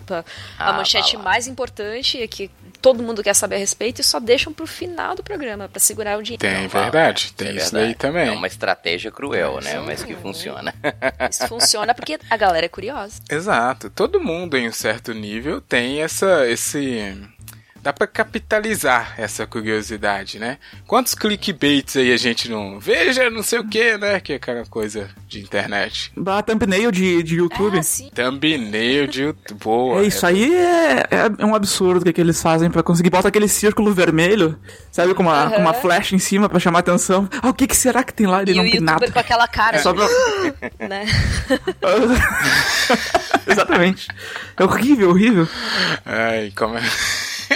a Ah, manchete mais importante, e que todo mundo quer saber a respeito, e só deixam pro final do programa, pra segurar o dinheiro. Tem, verdade. Isso Tem é isso verdade. daí também. É uma estratégia cruel, né? Mas que funciona. Isso funciona porque a galera é curiosa. Exato. Todo mundo, em um certo nível, tem essa, esse dá pra capitalizar essa curiosidade, né? Quantos clickbaits aí a gente não veja, não sei o que, né? Que é aquela coisa de internet. Bah, thumbnail de, de YouTube. Ah, sim. Thumbnail de YouTube. Boa. É isso aí é, é um absurdo o que, que eles fazem pra conseguir botar aquele círculo vermelho, sabe, com uma, Aham. com uma flecha em cima pra chamar atenção. Ah, o que, que será que tem lá? Ele E não o tem nada. com aquela cara, Só pra... né? Exatamente. É horrível, horrível. Ai, como é.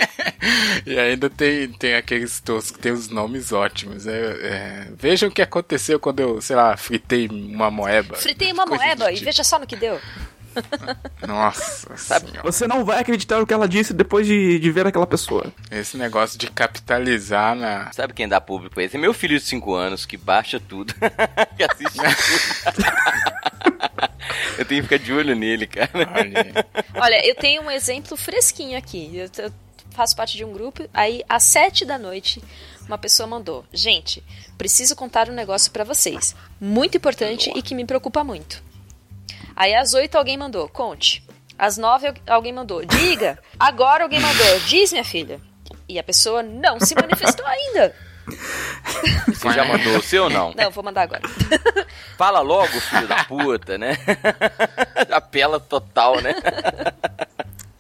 e ainda tem, tem aqueles toscos que tem os nomes ótimos. É, é, Vejam o que aconteceu quando eu, sei lá, fritei uma moeba. Fritei uma moeba e tipo. veja só no que deu. Nossa senhora. Você não vai acreditar no que ela disse depois de, de ver aquela pessoa. Esse negócio de capitalizar na. Sabe quem dá público esse? É meu filho de 5 anos que baixa tudo. que assiste tudo. Eu tenho que ficar de olho nele, cara. Olha, Olha, eu tenho um exemplo fresquinho aqui. Eu, eu faço parte de um grupo, aí às sete da noite uma pessoa mandou: Gente, preciso contar um negócio pra vocês. Muito importante e que me preocupa muito. Aí às oito alguém mandou: Conte. Às nove alguém mandou: Diga. Agora alguém mandou: Diz, minha filha. E a pessoa não se manifestou ainda. Você já mandou o seu ou não? Não, vou mandar agora. Fala logo, filho da puta, né? Apela total, né?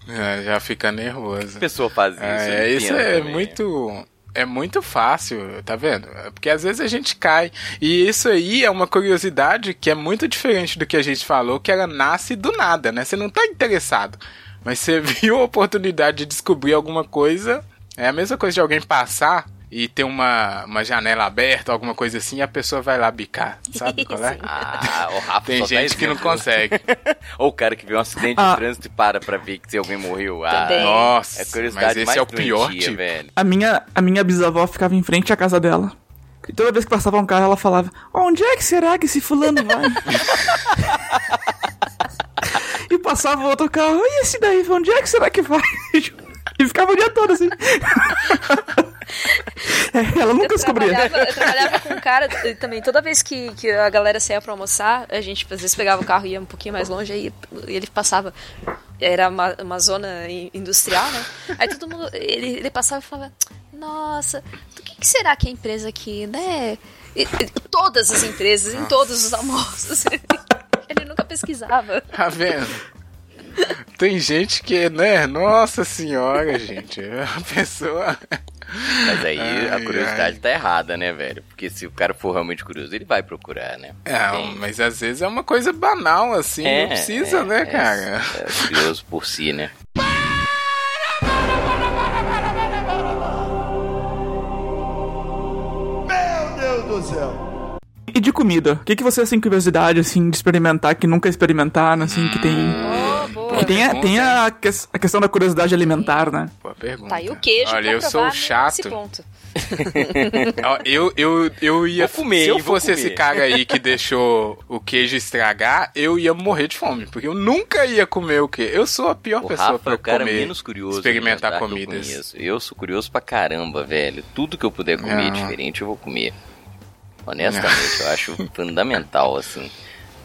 É, já fica nervoso. A pessoa faz isso. É, não isso é também. muito. É muito fácil, tá vendo? É Porque às vezes a gente cai. E isso aí é uma curiosidade que é muito diferente do que a gente falou, que ela nasce do nada, né? Você não tá interessado. Mas você viu a oportunidade de descobrir alguma coisa. É a mesma coisa de alguém passar e ter uma, uma janela aberta, alguma coisa assim, e a pessoa vai lá bicar. Sabe qual é? Ah, o Rafa Tem gente que não consegue. Ou o cara que vê um acidente Ah. de trânsito e para pra ver que se alguém morreu. Ah. Nossa, é curiosidade mas esse mais é o pior doentia, tipo. velho. A minha, a minha bisavó ficava em frente à casa dela. E toda vez que passava um carro, ela falava: Onde é que será que esse fulano vai? e passava outro carro, e esse daí, onde é que será que vai? E ficava o dia todo assim. É, ela nunca trabalhava, eu trabalhava com um cara e também. Toda vez que, que a galera saía pra almoçar, a gente às vezes pegava o carro e ia um pouquinho mais longe, aí ele passava. Era uma, uma zona in- industrial, né? Aí todo mundo. Ele, ele passava e falava: Nossa, do que, que será que é a empresa aqui, né? E- e- todas as empresas, em todos os almoços. Ele nunca pesquisava. Tá vendo? Tem gente que, né? Nossa senhora, gente. A pessoa. Mas aí a Ai, curiosidade ai. tá errada, né, velho? Porque se o cara for realmente curioso, ele vai procurar, né? É, Tem. mas às vezes é uma coisa banal, assim. não precisa, é, né, é, cara? É, curioso por si, né? Meu Deus do céu. E de comida? O que, que vocês têm curiosidade, assim, de experimentar, que nunca experimentaram, assim, que tem. Boa. Tem, a, tem a, que- a questão da curiosidade alimentar, né? Boa pergunta. Tá aí o queijo Olha, eu sou chato. Eu, eu, eu ia. Vou comer, se eu fosse esse cara aí que deixou o queijo estragar, eu ia morrer de fome. Porque eu nunca ia comer o quê? Eu sou a pior O pessoa Rafa é pra o cara comer. menos curioso. experimentar eu comidas. conheço. Eu sou curioso pra caramba, velho. Tudo que eu puder comer Não. diferente, eu vou comer. Honestamente, eu acho fundamental, assim.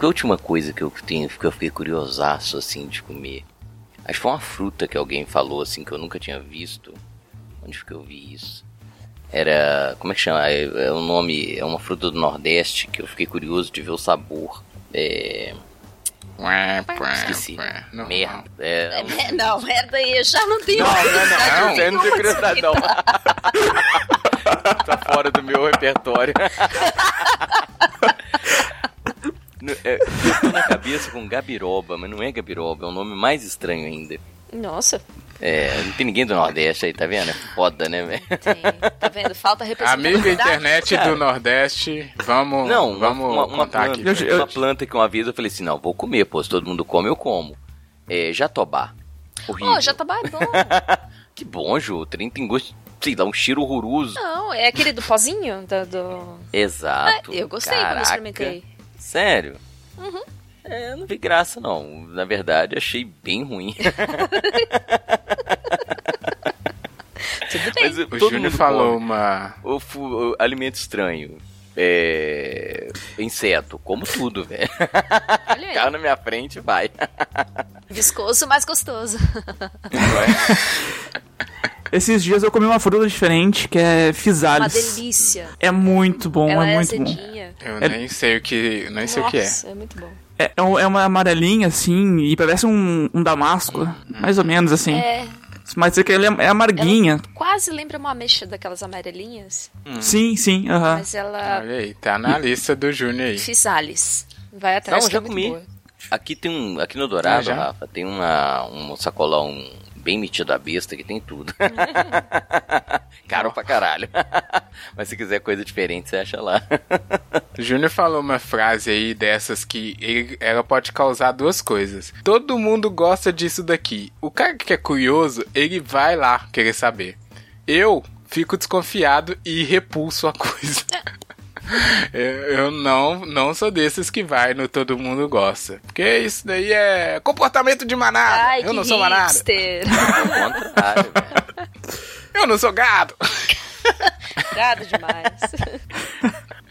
Porque a última coisa que eu tenho, que eu fiquei curiosaço, assim, de comer. Acho que foi uma fruta que alguém falou, assim, que eu nunca tinha visto. Onde foi que eu vi isso? Era. Como é que chama? É, é um nome. É uma fruta do Nordeste que eu fiquei curioso de ver o sabor. É. Esqueci. não, Merda. É, É, Não, merda aí, eu já não tenho. Não, não, não, Não, eu não tenho curiosidade, não. tá fora do meu repertório. No- é, Eu tô na cabeça com Gabiroba, mas não é Gabiroba, é um nome mais estranho ainda. Nossa, É, não tem ninguém do Nordeste aí, tá vendo? É foda, né, velho? tem, tá vendo? Falta representatividade. Amigo internet Cara. do Nordeste, vamos, Não, uma, vamos uma, uma contar planta, aqui. Eu- uma planta que uma vez eu falei assim, não, vou comer, pô, se todo mundo come, eu como. É, jatobá. Horrível. Oh, jatobá é bom. Que bom, Ju, o trem tem gosto, sei lá, um cheiro horroroso. Não, é aquele do pozinho? Da, do... Exato. Ah, eu gostei quando caraca. experimentei. Sério? É, eu não vi graça, não. Na verdade, achei bem ruim. Tudo bem. Mas O todo Júnior falou come. uma. O, o alimento estranho. É... Inseto. Como tudo, velho. Carro na minha frente, vai. Viscoso, mas gostoso. Esses dias eu comi uma fruta diferente, que é Uma Physalis. delícia. É muito bom, Ela é é muito bom. Eu É- nem sei o que. Nem sei o que é. Nossa, é muito bom. É, é é uma amarelinha, assim, e parece um, um damasco, mais ou menos, assim. É, Mas é que ele é, é amarguinha. quase lembra uma ameixa daquelas amarelinhas, Sim, sim, aham. mas ela... Olha aí, tá na lista do Júnior aí. Physalis. Vai atrás Não, é já muito comi. boa. Aqui tem um. Aqui no Dourado, Ah? Rafa, tem uma, um sacolão bem metido à besta que tem tudo. Caro pra caralho. Mas se quiser coisa diferente, você acha lá. O Júnior falou uma frase aí dessas que ele- ela pode causar duas coisas. Todo mundo gosta disso daqui. O cara que é curioso, ele vai lá querer saber. Eu fico desconfiado e repulso a coisa. Eu, não, não sou desses que vai no todo mundo gosta. Porque isso daí é comportamento de manada. Ai, eu que não sou manada. hipster. Contrário, velho. Eu não sou gado. Gado demais.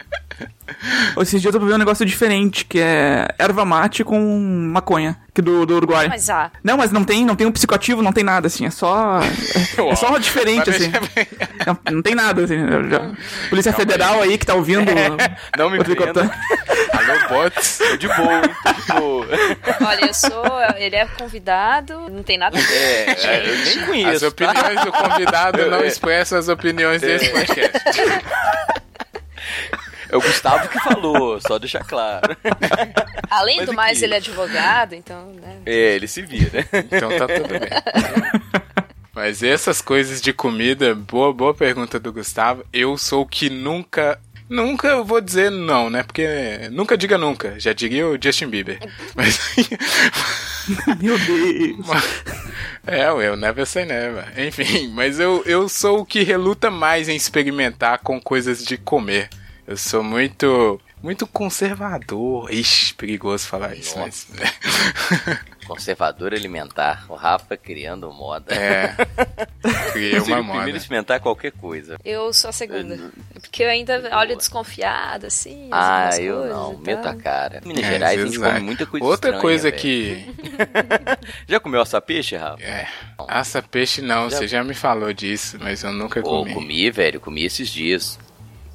Esses dias eu provei um negócio diferente, que é erva mate com maconha, que do, do Uruguai. Mas ah, Não, mas não tem, não tem um psicoativo, não tem nada, assim, é só. É, é só diferente, assim. bem- Não, não tem nada, assim. Polícia Federal aí que tá ouvindo. Não me tricotando. Alô, bots. Tô de boa, hein? Tô de boa. olha, eu sou. Ele é convidado, não tem nada a ver. É, eu nem As conheço. tá? opiniões do convidado não É. expressam as opiniões desse podcast. É o Gustavo que falou, só deixar claro. Além Mas do mais, aqui- ele é advogado, então, né? É, ele se vira. Então tá tudo bem. Mas essas coisas de comida, boa, boa pergunta do Gustavo. Eu sou o que nunca. Nunca eu vou dizer não, né? Porque nunca diga nunca. Já diria o Justin Bieber. Mas. Meu Deus. É, eu never say never. Enfim, mas eu, eu sou o que reluta mais em experimentar com coisas de comer. Eu sou muito. Muito conservador. Ixi, perigoso falar isso, mas. Conservador alimentar. O Rafa criando moda. É. Criei uma o primeiro moda. experimentar qualquer coisa. Eu sou a segunda. Porque eu ainda olho desconfiada, assim. Ah, eu não. Meto a cara. Minas É, Gerais a gente come muita coisa Outra estranha, coisa velho. que. Já comeu assa peixe, Rafa? É. Assa peixe não, Já- você já me falou disso, mas eu nunca Pô, comi. comi, velho. Comi esses dias.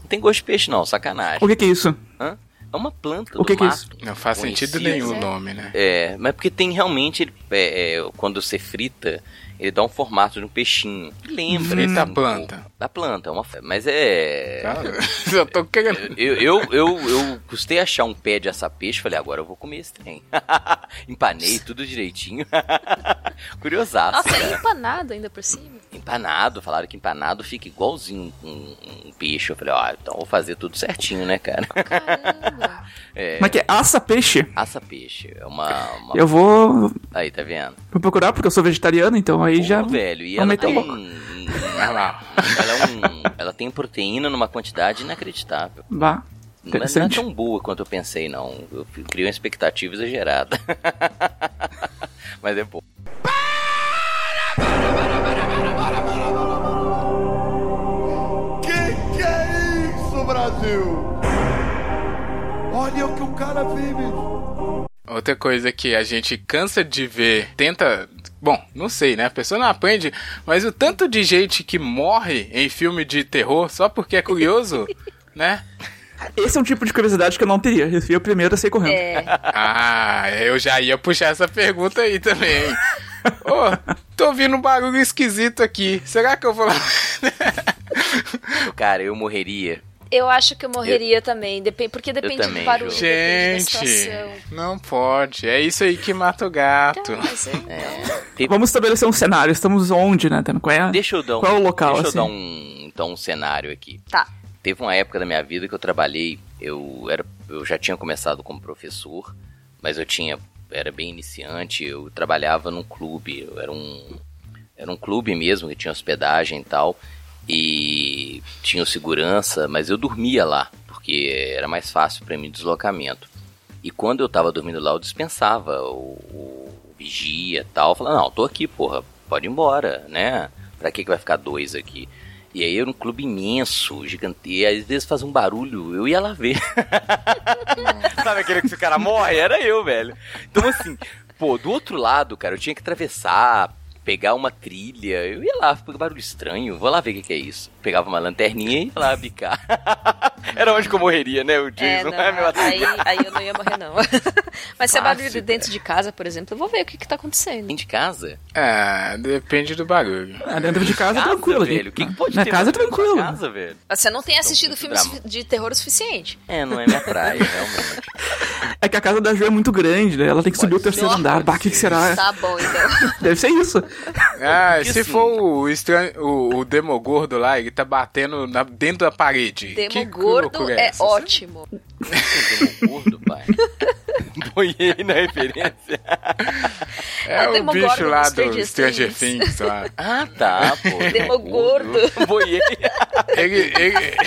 Não tem gosto de peixe, não. Sacanagem. O que que é isso? Hã? É uma planta O que do que é mato. isso? Não faz sentido nenhum o É. nome, né? É, mas porque tem realmente, é, é, quando você frita, ele dá um formato de um peixinho. Lembra. Frita assim, a planta. pouco. Da planta, é uma, mas é... Cara, eu tô querendo. Eu, eu, eu, eu custei achar um pé de assa-peixe, falei, agora eu vou comer esse trem. Empanei tudo direitinho. Curiosaço, Nossa, cara. é empanado ainda por cima. Empanado, falaram que empanado fica igualzinho um, um peixe. Eu falei, ó, então vou fazer tudo certinho, né, cara? Caramba. É, Como é que é? Assa peixe? assa-peixe, é uma... uma- Eu vou, Aí, tá vendo? vou procurar porque eu sou vegetariano, então aí já. Velho, e ela tem... Ela, é um, ela tem proteína numa quantidade inacreditável. Vá. Não é, não é tão boa quanto eu pensei, não. Eu criei uma expectativa exagerada. Mas é bom. Que que é isso, Brasil? Olha o que o cara vive. Outra coisa que a gente cansa de ver, tenta. Bom, não sei, né? A pessoa não aprende, mas o tanto de gente que morre em filme de terror só porque é curioso, né? Esse é um tipo de curiosidade que eu não teria. Eu fui o primeiro a sair correndo. É, Ah, eu já ia puxar essa pergunta aí também. Ô, tô ouvindo um barulho esquisito aqui. Será que eu vou lá? Cara, eu morreria. Eu acho que eu morreria também, depende, porque depende também, do barulho, depende Gente, situação. não pode. É isso aí que mata o gato. Mas é- Teve- Vamos estabelecer um cenário. Estamos onde, né? Qual é? Deixa eu dar um, Qual é o local, deixa assim? eu dar um, então, um cenário aqui. Tá. Teve uma época da minha vida que eu trabalhei, eu, era, eu já tinha começado como professor, mas eu tinha era bem iniciante, eu trabalhava num clube, eu era um era um clube mesmo que tinha hospedagem e tal, e tinha segurança, mas eu dormia lá, porque era mais fácil para mim o deslocamento. E quando eu tava dormindo lá, eu dispensava o, o vigia e tal, falando, não, tô aqui, porra, pode ir embora, né? Pra que que vai ficar dois aqui? E aí era um clube imenso, gigante, e às vezes faz um barulho, eu ia lá ver. Sabe aquele que o cara morre? Era eu, velho. Então assim, pô, do outro lado, cara, eu tinha que atravessar pegar uma trilha. Eu ia lá, pegar barulho estranho, vou lá ver o que, que é isso. Pegava uma lanterninha e ia lá bicar. Era onde que eu morreria, né? O É, Jason não, é, meu aí, aí eu não ia morrer, não. Mas se é barulho Fácil, dentro de casa, por exemplo, eu vou ver o que, que tá acontecendo. Dentro de casa? É, depende do barulho. Ah, dentro de casa, Casa, tranquilo. velho. que, que pode Na ter casa é tranquilo. Casa, velho. Você não tem assistido filmes drama. de terror o suficiente. É, não é minha praia, realmente. É que a casa da Ju é muito grande, né? Ela tem que subir o terceiro ser. andar. Bah, o que, que será? Tá bom, então. Deve ser isso. Ah, Que se sim. for o, estran... o, o Demogordo lá, ele tá batendo na- dentro da parede. Demogordo é essa? ótimo. Demo gordo, pai. Boiei na referência. É É o o bicho lá do Stranger Stranger Things. Things lá. Ah, tá, pô. Demogordo. Boiei. Ele, ele,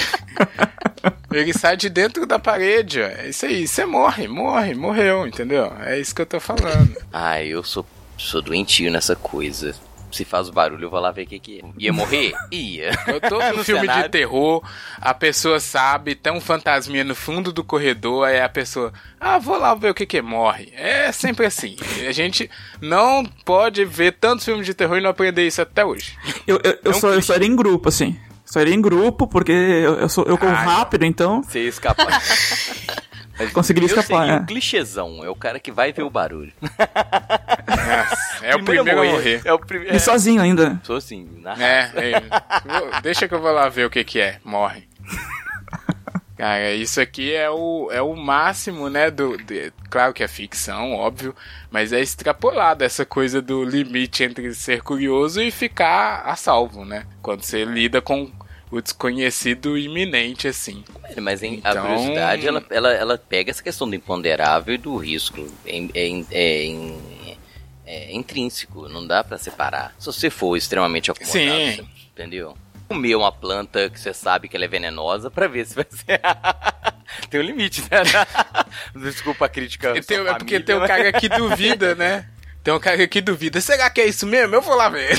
ele sai de dentro da parede, ó. É isso aí. Você morre, morre, morreu, entendeu? É isso que eu tô falando. Ah, eu sou, sou doentio nessa coisa. Se faz o barulho, eu vou lá ver o que que é. Ia morrer? Ia. Eu tô no No filme de cenário. terror, a pessoa sabe, tem um fantasminha no fundo do corredor, aí a pessoa, ah, vou lá ver o que que morre. É sempre assim. A gente não pode ver tantos filmes de terror e não aprender isso até hoje. Eu, eu, eu É um só, eu só iria em grupo, assim. Só iria em grupo, porque eu, eu, sou, eu corro Ai. rápido, então Você. Mas Conseguiria eu escapar, seria é. um clichêzão. É o cara que vai ver o barulho. Nossa, é o primeiro a morrer. É o primeiro. e sozinho ainda. Sou assim, na É, é. Deixa que eu vou lá ver o que que é. Morre. Cara, isso aqui é o, é o máximo, né? Do, de- claro que é ficção, óbvio, mas é extrapolado essa coisa do limite entre ser curioso e ficar a salvo, né? Quando você lida com o desconhecido iminente, assim. Mas em- a Então- curiosidade, ela, ela, ela pega essa questão do imponderável e do risco. É, é- intrínseco, não dá pra separar. Se você for extremamente acomodado, Sim. você- entendeu? Comer uma planta que você sabe que ela é venenosa pra ver se vai ser. tem um limite, né? Desculpa a crítica. tem- sua é porque família, tem mas- cara que duvida, né? Tem um cara que duvida. Será que é isso mesmo? Eu vou lá ver.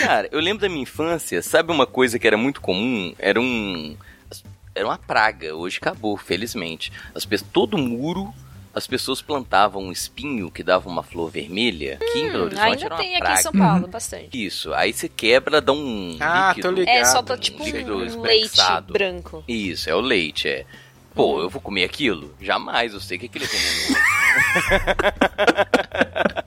Cara, eu lembro da minha infância, sabe uma coisa que era muito comum? Era um. Era uma praga, hoje acabou, felizmente. As pessoas, todo muro, as pessoas plantavam um espinho que dava uma flor vermelha. Aqui em Belo Horizonte Hum, Ainda era uma tem aqui praga. em São Paulo, bastante. Isso, aí você quebra, dá um Ah, líquido. tô ligado. É, solta um tipo líquido um leite branco. Isso, é o leite, é. Pô, eu vou comer aquilo? Jamais, eu sei que aquilo é venenoso.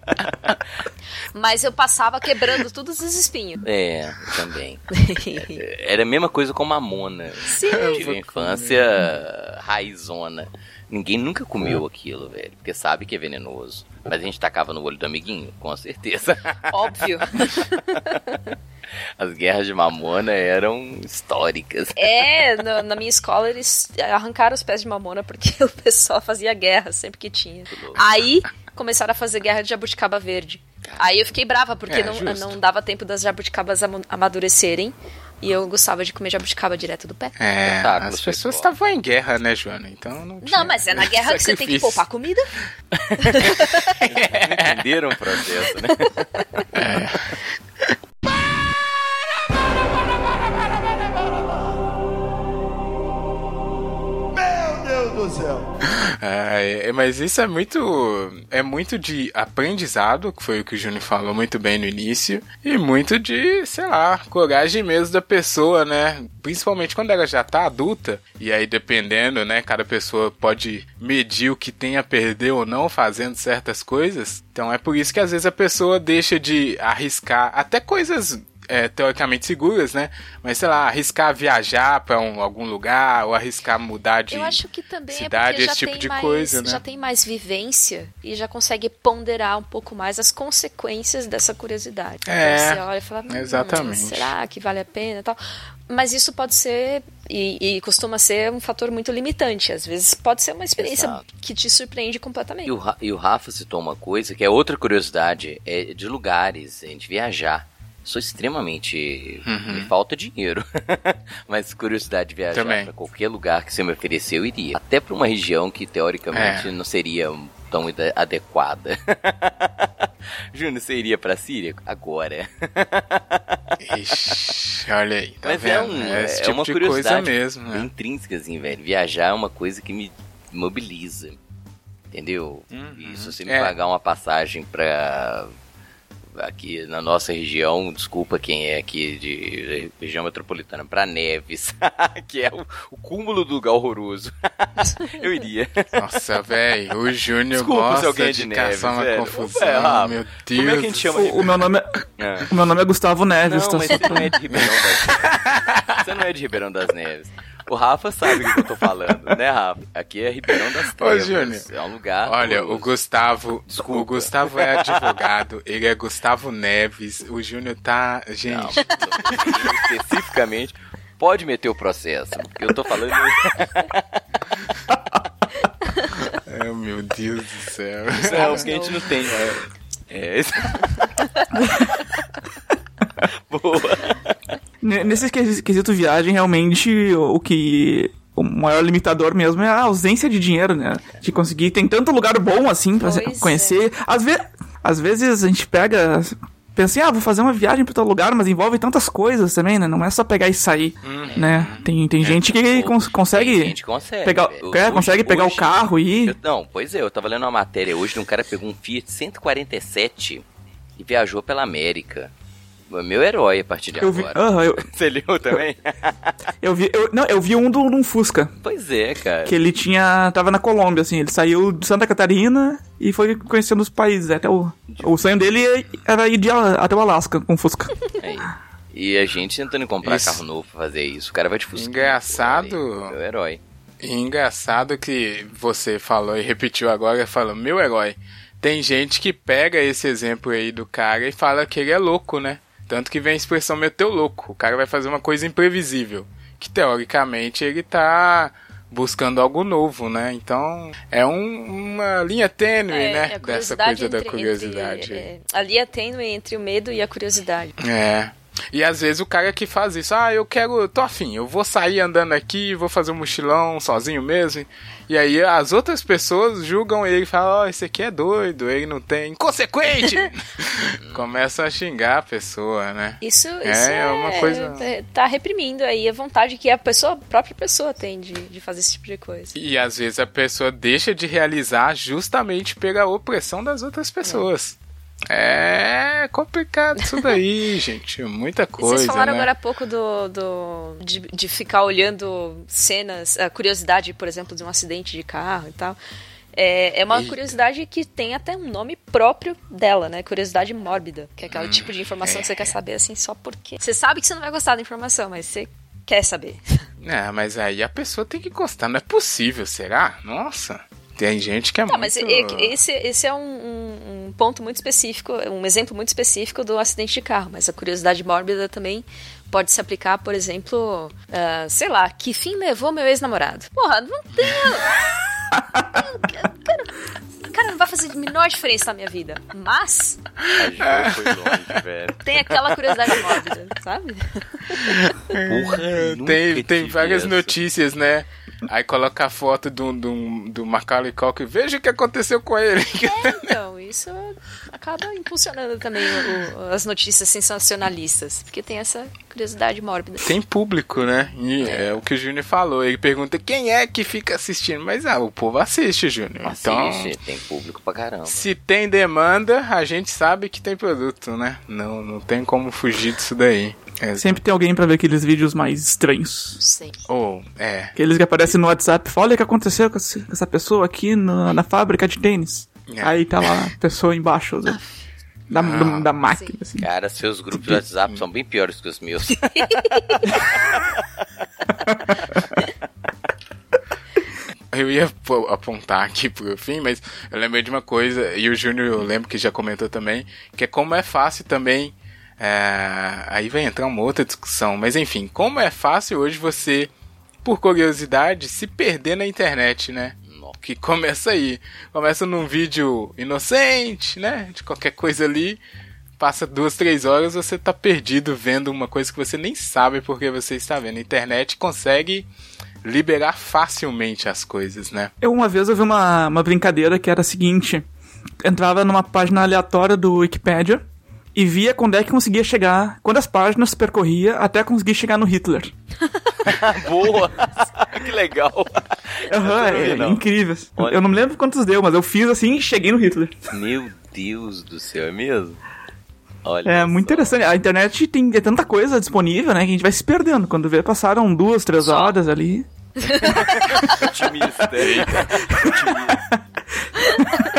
Mas eu passava quebrando todos os espinhos. É, também. Era a mesma coisa com mamona. Sim. Eu tive uma infância raizona. Ninguém nunca comeu aquilo, velho. Porque sabe que é venenoso. Mas a gente tacava no olho do amiguinho, com certeza. Óbvio. As guerras de mamona eram históricas. É, na, na minha escola eles arrancaram os pés de mamona porque o pessoal fazia guerra sempre que tinha. Aí começaram a fazer guerra de jabuticaba verde. Aí eu fiquei brava porque É, não, justo. não dava tempo das jabuticabas ama- amadurecerem. E eu gostava de comer jabuticaba direto do pé. É, Espetáculo, as pessoas estavam em guerra, né, Joana? Então não tinha Não, mas é na guerra que você tem que poupar comida. Entenderam o processo, né? Meu Deus do céu. É, mas isso é muito. É muito de aprendizado, que foi o que o Júnior falou muito bem no início. E muito de, sei lá, coragem mesmo da pessoa, né? Principalmente quando ela já tá adulta. E aí, dependendo, né? Cada pessoa pode medir o que tem a perder ou não fazendo certas coisas. Então é por isso que às vezes a pessoa deixa de arriscar até coisas é, teoricamente seguras, né? Mas sei lá, arriscar viajar pra um, algum lugar ou arriscar mudar de eu acho que também cidade, é esse tipo tem de mais, coisa, né? já tem mais vivência e já consegue ponderar um pouco mais as consequências dessa curiosidade. É, então você olha e fala, hum, exatamente. será que vale a pena e tal? Mas isso pode ser e, e costuma ser um fator muito limitante. Às vezes pode ser uma experiência Exato. que te surpreende completamente. E o, e o Rafa citou uma coisa que é outra curiosidade, é de lugares, é de viajar. Sou extremamente. Me falta dinheiro. Mas curiosidade de viajar pra qualquer lugar que você me oferecer, eu iria. Até pra uma região que teoricamente É. não seria tão adequada. Júnior, você iria pra Síria? Agora. Ixi, olha aí, tá Mas vendo? é, um, esse é tipo uma de coisa curiosidade mesmo, bem né? intrínseca, assim, velho. Viajar é uma coisa que me mobiliza. Entendeu? Uhum. E se você me É. pagar uma passagem pra aqui na nossa região, desculpa quem é aqui de região metropolitana, pra Neves, que é o, o, cúmulo do lugar horroroso. eu iria. Nossa, velho, o Júnior gosta se alguém é de, de Neves, caçar uma velho. confusão, é, ah, meu Deus. Como é que a gente chama? O, o meu nome é, é. O meu nome é Gustavo Neves. Não, tá mas você não é de Ribeirão das Neves. Você não é de Ribeirão das Neves. O Rafa sabe o que eu tô falando, né, Rafa? Aqui é Ribeirão das Trevas. Ô, Júnior. É um lugar. Olha, o Gustavo. Desculpa. O Gustavo é advogado, ele é Gustavo Neves. O Júnior tá. Gente. Não, especificamente, pode meter o processo. Porque eu tô falando. é, meu Deus do céu. Isso é o que a gente não tem, né? É. Boa. Nesse quesito viagem, realmente, o que o maior limitador mesmo é a ausência de dinheiro, né? De conseguir. Tem tanto lugar bom assim pra pois conhecer. É. Às, ve às vezes a gente pega. Pensa assim, ah, vou fazer uma viagem pra tal lugar, mas envolve tantas coisas também, né? Não é só pegar e sair, uhum. né? Tem, tem é, gente que cons consegue, tem gente consegue pegar, é, consegue hoje, pegar o carro e ir. não, pois é, eu tava lendo uma matéria hoje de um cara pegou um Fiat 147 e viajou pela América. É meu herói a partir de eu agora. Vi, uh -huh, eu, Você leu também? eu vi, eu, não, eu vi um de um Fusca. Pois é, cara. Que ele tinha, tava na Colômbia, assim, ele saiu de Santa Catarina e foi conhecendo os países, até o, o sonho dele era ir de, até o Alasca com Fusca. É. E a gente tentando comprar isso. carro novo pra fazer isso. O cara vai de Fusca. Engraçado. Meu herói. Engraçado que você falou e repetiu agora, falou, meu herói. Tem gente que pega esse exemplo aí do cara e fala que ele é louco, né? Tanto que vem a expressão meteu louco. O cara vai fazer uma coisa imprevisível. Que teoricamente ele tá buscando algo novo, né? Então é um, uma linha tênue, é, né? É dessa coisa entre, da curiosidade. Entre, é, a linha tênue entre o medo e a curiosidade. É. E às vezes o cara que faz isso, ah, eu quero, tô afim, eu vou sair andando aqui, vou fazer um mochilão sozinho mesmo. E aí as outras pessoas julgam ele e falam, ó, oh, esse aqui é doido, ele não tem. Inconsequente! Começam a xingar a pessoa, né? Isso, é, isso é, é uma coisa. É, tá reprimindo aí a vontade que a pessoa, a própria pessoa tem de, de fazer esse tipo de coisa. E às vezes a pessoa deixa de realizar justamente pela opressão das outras pessoas. É complicado isso daí, gente. Muita coisa. vocês falaram né? agora há pouco do, do de, de ficar olhando cenas, a curiosidade, por exemplo, de um acidente de carro e tal. É, é uma Eita. curiosidade que tem até um nome próprio dela, né? Curiosidade mórbida. Que é aquele hum, tipo de informação é. que você quer saber assim só porque. Você sabe que você não vai gostar da informação, mas você quer saber. É, mas aí a pessoa tem que gostar. Não é possível, será? Nossa. Tem gente que é tá, muito... mas esse, esse é um, um, um, ponto muito específico, um exemplo muito específico do acidente de carro, mas a curiosidade mórbida também pode se aplicar, por exemplo, uh, sei lá, que fim levou meu ex-namorado? Porra, não tem... cara, cara, não vai fazer a menor diferença na minha vida, mas... A foi longe, velho. Tem aquela curiosidade mórbida, sabe? Porra, tem, tem várias essa. notícias, né? Aí coloca a foto do, do, do Macaulay Culkin, veja o que aconteceu com ele. É, então, isso acaba impulsionando também o, as notícias sensacionalistas, porque tem essa curiosidade mórbida. Tem público, né? E é, é o que o Júnior falou. Ele pergunta quem é que fica assistindo. Mas ah, o povo assiste, Júnior. Então, assiste, tem público pra caramba. Se tem demanda, a gente sabe que tem produto, né? Não, não tem como fugir disso daí. É. Sempre tem alguém para ver aqueles vídeos mais estranhos. Sim. Ou, oh, é. Aqueles que aparecem no WhatsApp. Olha o que aconteceu com essa pessoa aqui na, na fábrica de tênis. É. Aí tá lá a pessoa embaixo da, da, ah, da máquina. Assim. Cara, seus grupos de WhatsApp são bem piores que os meus. eu ia apontar aqui pro fim, mas eu lembrei de uma coisa, e o Júnior eu lembro que já comentou também, que é como é fácil também é, aí vai entrar uma outra discussão, mas enfim, como é fácil hoje você, por curiosidade, se perder na internet, né? Que começa aí, começa num vídeo inocente, né? De qualquer coisa ali, passa duas, três horas, você tá perdido vendo uma coisa que você nem sabe porque você está vendo. A internet consegue liberar facilmente as coisas, né? Eu uma vez eu vi uma, uma brincadeira que era a seguinte: entrava numa página aleatória do Wikipedia e via quando é que conseguia chegar, quantas páginas percorria até conseguir chegar no Hitler. Boa! que legal! Uhum, é, é incrível. Olha. Eu não me lembro quantos deu, mas eu fiz assim e cheguei no Hitler. Meu Deus do céu, é mesmo? Olha É só. muito interessante. A internet tem é tanta coisa disponível, né? Que a gente vai se perdendo. Quando vê, passaram duas, três horas ali. Otimista.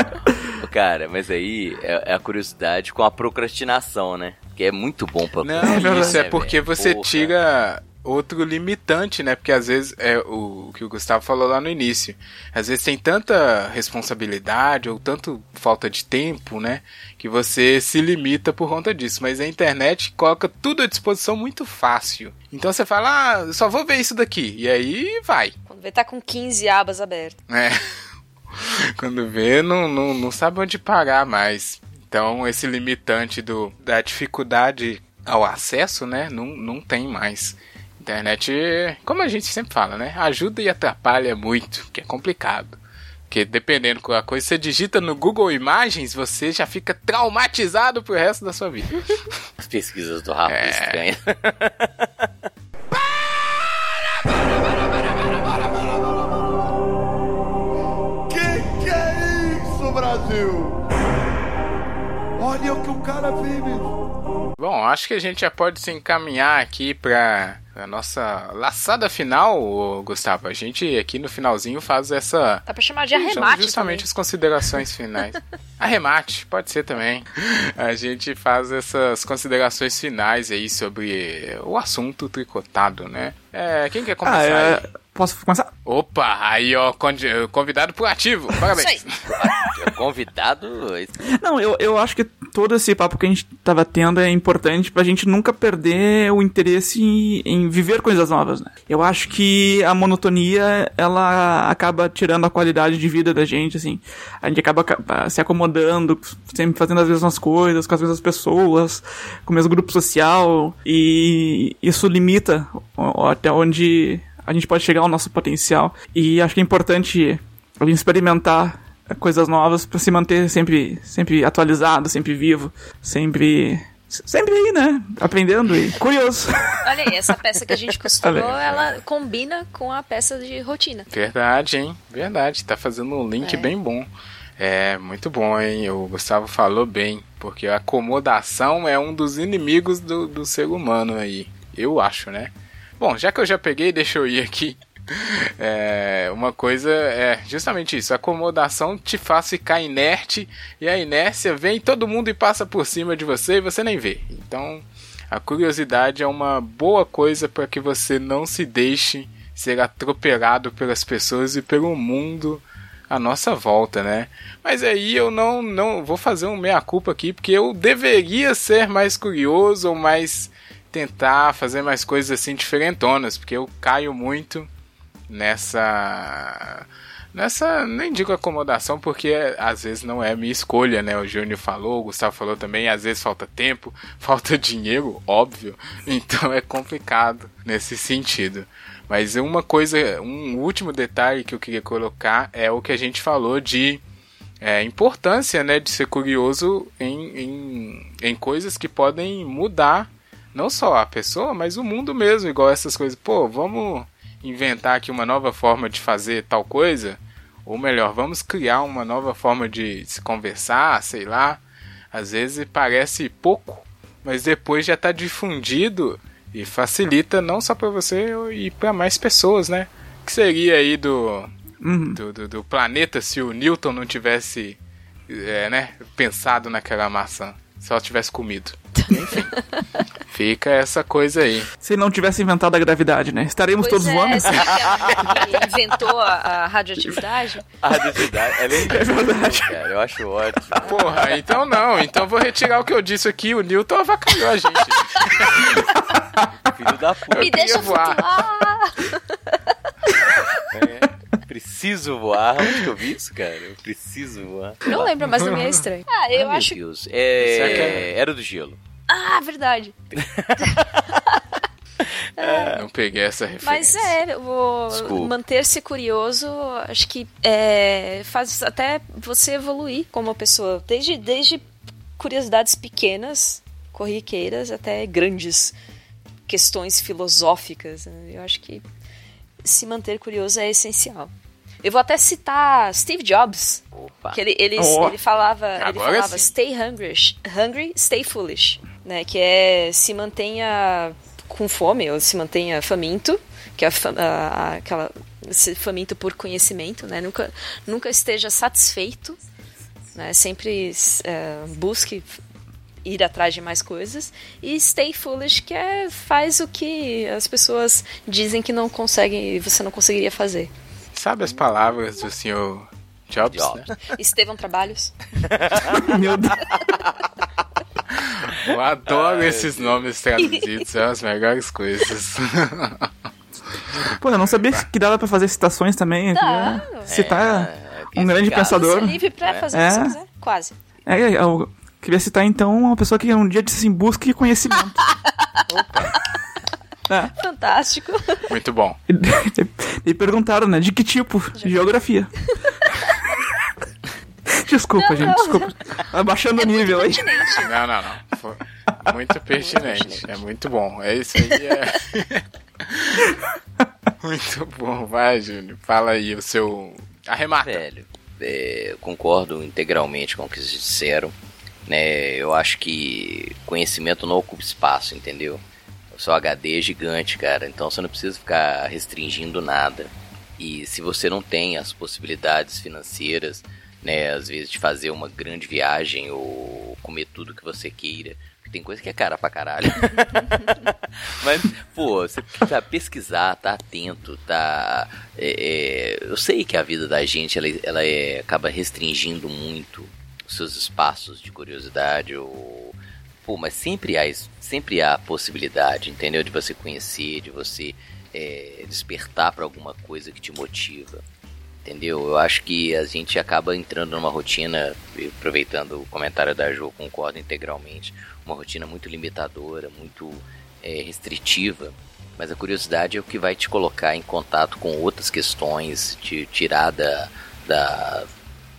Cara, mas aí é, é a curiosidade com a procrastinação, né? Que é muito bom pra Não, verdade. isso é né, porque velho? você Porra. tira outro limitante, né? Porque às vezes é o que o Gustavo falou lá no início. Às vezes tem tanta responsabilidade ou tanto falta de tempo, né? Que você se limita por conta disso. Mas a internet coloca tudo à disposição muito fácil. Então você fala, ah, só vou ver isso daqui. E aí vai. Quando vê, tá com 15 abas abertas. É. Quando vê, não, não, não sabe onde parar mais. Então, esse limitante do, da dificuldade ao acesso, né? Não, não tem mais. Internet, como a gente sempre fala, né? Ajuda e atrapalha muito, que é complicado. Porque dependendo da coisa que você digita no Google Imagens, você já fica traumatizado pro resto da sua vida. As pesquisas do Rafa É. estranhas. Brasil? Olha o que o cara vive. Bom, acho que a gente já pode se encaminhar aqui para a nossa laçada final, Gustavo. A gente aqui no finalzinho faz essa Dá pra chamar de arremate justamente também. as considerações finais. Arremate, pode ser também. A gente faz essas considerações finais aí sobre o assunto tricotado, né? É, quem quer começar? Ah, aí? é... Posso começar? Opa, aí ó, convidado pro ativo. Parabéns. Isso aí. Convidado. Não, eu, eu acho que todo esse papo que a gente tava tendo é importante pra gente nunca perder o interesse em, em viver coisas novas, né? Eu acho que a monotonia, ela acaba tirando a qualidade de vida da gente, assim. A gente acaba ca- se acomodando, sempre fazendo as mesmas coisas, com as mesmas pessoas, com o mesmo grupo social, e isso limita até onde a gente pode chegar ao nosso potencial. E acho que é importante experimentar coisas novas pra se manter sempre, sempre atualizado, sempre vivo, sempre, sempre aí, né? Aprendendo e curioso. Olha aí, essa peça que a gente costurou, ela combina com a peça de rotina. Verdade, hein? Verdade. Tá fazendo um link É. bem bom. É, muito bom, hein? O Gustavo falou bem. Porque a acomodação é um dos inimigos do, do ser humano aí. Eu acho, né? Bom, já que eu já peguei, deixa eu ir aqui. É, uma coisa é justamente isso: a acomodação te faz ficar inerte e a inércia vem todo mundo e passa por cima de você e você nem vê. Então, a curiosidade é uma boa coisa para que você não se deixe ser atropelado pelas pessoas e pelo mundo à nossa volta, né? Mas aí eu não não vou fazer um meia culpa aqui porque eu deveria ser mais curioso ou mais tentar fazer mais coisas assim diferentonas, porque eu caio muito nessa nessa nem digo acomodação porque às vezes não é minha escolha, né? O Júnior falou, o Gustavo falou também, às vezes falta tempo, falta dinheiro, óbvio. Então é complicado nesse sentido. Mas uma coisa, um último detalhe que eu queria colocar é o que a gente falou de é, importância, né, de ser curioso em, em, em coisas que podem mudar não só a pessoa, mas o mundo mesmo, igual essas coisas. Pô, vamos inventar aqui uma nova forma de fazer tal coisa, ou melhor, vamos criar uma nova forma de se conversar, sei lá. Às vezes parece pouco, mas depois já está difundido e facilita não só para você e para mais pessoas, né? Que seria aí do, Uhum. do, do, do planeta se o Newton não tivesse é, né, pensado naquela maçã, se ela tivesse comido. Enfim, fica essa coisa aí. Se não tivesse inventado a gravidade, né? Estaremos Pois todos é, voando. será que inventou a, a radioatividade? A radioatividade. É verdade. Cara, eu acho ótimo. Porra, então não. Então vou retirar o que eu disse aqui. O Newton avacalhou a gente. Filho da puta. Me deixa voar. É, preciso voar. Onde que eu vi isso, cara? Eu preciso voar. Não lembro, mas também é estranho. Ah, eu Ai, acho. Meu Deus. É... Será que é- Era do gelo. Ah, verdade. Não peguei essa Mas referência. é, o Desculpa. manter-se curioso, acho que é, faz até você evoluir como pessoa. Desde, desde curiosidades pequenas, corriqueiras, até grandes questões filosóficas. né? Eu acho que se manter curioso é essencial. Eu vou até citar Steve Jobs. Opa. Que ele, ele, Oh. ele falava, ele falava sim. stay hungry, hungry, stay foolish, né? Que é se mantenha com fome ou se mantenha faminto, que é a a- aquela se faminto por conhecimento, né? Nunca, nunca esteja satisfeito, né? Sempre eh, busque ir atrás de mais coisas e stay foolish que é faz o que as pessoas dizem que não conseguem e você não conseguiria fazer. Sabe as palavras do senhor Jobs, Jobs. né? Estevão Trabalhos. Meu Deus. Eu adoro esses nomes traduzidos, são as melhores coisas. Pô, eu não sabia que dava pra fazer citações também. Dá. queria citar É, um grande esse caso- pensador. Você é livre pra fazer o É. que você quiser. Quase. É, eu queria citar então uma pessoa que um dia disse assim, busque conhecimento. É. Fantástico. Muito bom. E, e perguntaram, né, de que tipo? Geografia. desculpa, gente, desculpa. Abaixando o nível aí. Não, não, não. Foi muito pertinente. É muito bom. É isso aí. É... muito bom. Vai, Júnior. Fala aí o seu. Arremata. Velho, é, eu concordo integralmente com o que vocês disseram. Né, eu acho que conhecimento não ocupa espaço, entendeu? O seu HD é gigante, cara, então você não precisa ficar restringindo nada. E se você não tem as possibilidades financeiras, né, às vezes de fazer uma grande viagem ou comer tudo que você queira, porque tem coisa que é cara pra caralho. Mas, pô, você precisa pesquisar, tá atento, tá. é, é, eu sei que a vida da gente ela, ela é, acaba restringindo muito os seus espaços de curiosidade ou. Pô, mas sempre há, sempre há a possibilidade, entendeu? De você conhecer, de você é, despertar para alguma coisa que te motiva. Entendeu? Eu acho que a gente acaba entrando numa rotina, aproveitando o comentário da Jo, concordo integralmente, uma rotina muito limitadora, muito é, restritiva, mas a curiosidade é o que vai te colocar em contato com outras questões, te tirar da, da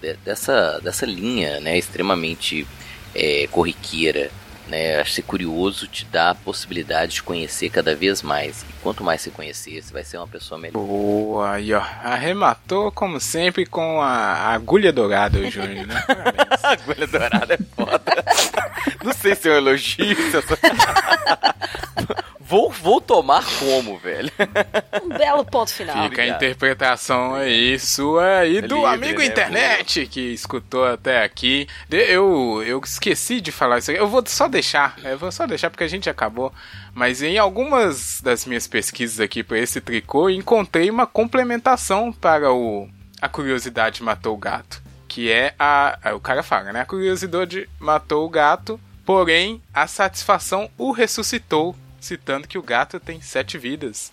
de- dessa, dessa linha né, extremamente é, corriqueira. Né? Acho que ser curioso te dá a possibilidade de conhecer cada vez mais. E quanto mais você conhecer, você vai ser uma pessoa melhor. Boa, aí ó. Arrematou, como sempre, com a agulha dourada, o Júnior, né? Agulha dourada é foda. Não sei se é um elogio. Se é só... vou, vou tomar como, velho? Um belo ponto final. Fica a Obrigado. interpretação aí sua e do livre, amigo né, internet que escutou até aqui. Eu, eu esqueci de falar isso aqui. Eu vou só deixar. Eu vou só deixar porque a gente acabou. Mas em algumas das minhas pesquisas aqui para esse tricô, encontrei uma complementação para o A Curiosidade Matou o Gato. Que é a. a- O cara fala, né? A curiosidade matou o gato, porém a satisfação o ressuscitou, citando que o gato tem sete vidas.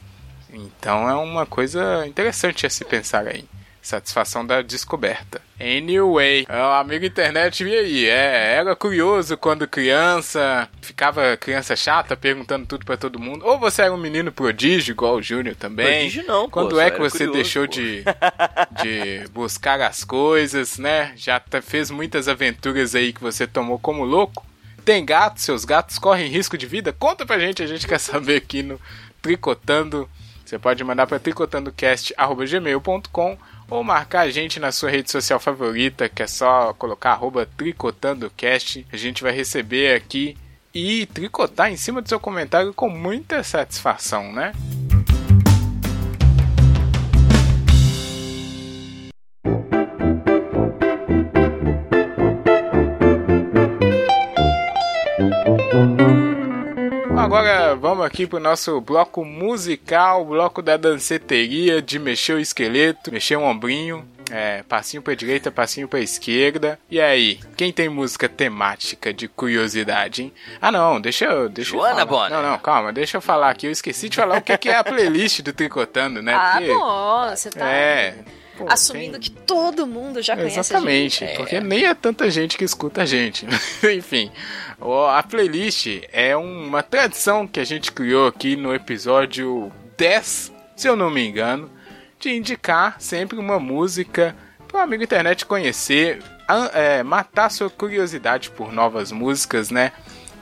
Então é uma coisa interessante a se pensar aí. Satisfação da descoberta. Anyway, é, o amigo internet, e aí? É, era curioso quando criança, ficava criança chata perguntando tudo pra todo mundo. Ou você era um menino prodígio, igual o Júnior também. Prodígio não, pô, Quando só é que você curioso, deixou pô. de, de buscar as coisas, né? Já tá- fez muitas aventuras aí que você tomou como louco. Tem gato, seus gatos correm risco de vida? Conta pra gente, a gente quer saber aqui no Tricotando. Você pode mandar para tricotandocast.gmail.com ou marcar a gente na sua rede social favorita, que é só colocar arroba tricotandocast. A gente vai receber aqui e tricotar em cima do seu comentário com muita satisfação, né? Agora vamos aqui pro nosso bloco musical, bloco da danceteria de mexer o esqueleto, mexer o ombrinho, é, passinho pra direita, passinho pra esquerda. E aí, quem tem música temática de curiosidade, hein? Ah não, deixa eu. Deixa eu Joana. Bonner. Não, não, calma, deixa eu falar aqui. Eu esqueci de falar o que que é a playlist do Tricotando, né? Ah, Porque- bom, você tá É. pô, assumindo tem- que todo mundo já conhece Exatamente, a gente. porque nem é tanta gente que escuta a gente. Enfim, o- a playlist é uma tradição que a gente criou aqui no episódio 10, se eu não me engano, de indicar sempre uma música para o amigo internet conhecer, é, matar sua curiosidade por novas músicas, né?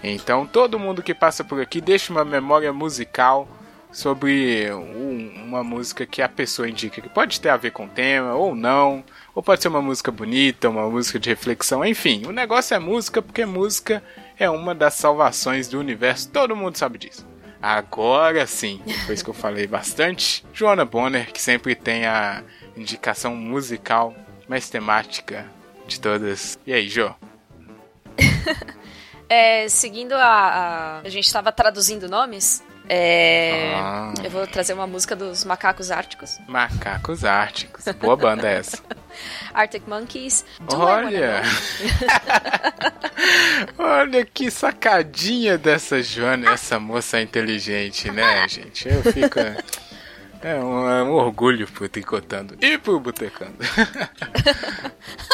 Então todo mundo que passa por aqui deixa uma memória musical sobre um, uma música que a pessoa indica que pode ter a ver com o tema ou não, ou pode ser uma música bonita, uma música de reflexão, enfim. O negócio é música porque música é uma das salvações do universo, todo mundo sabe disso. Agora sim, depois que eu falei bastante, Joana Bonner, que sempre tem a indicação musical mais temática de todas. E aí, Jo? é, seguindo a, a. A gente estava traduzindo nomes. É, ah. Eu vou trazer uma música dos Macacos Árticos. Macacos Árticos. Boa banda essa. Arctic Monkeys. Olha! Olha que sacadinha dessa Joana, essa moça inteligente, né, gente? Eu fico. É um, é um orgulho pro Tricotando e pro Botecando.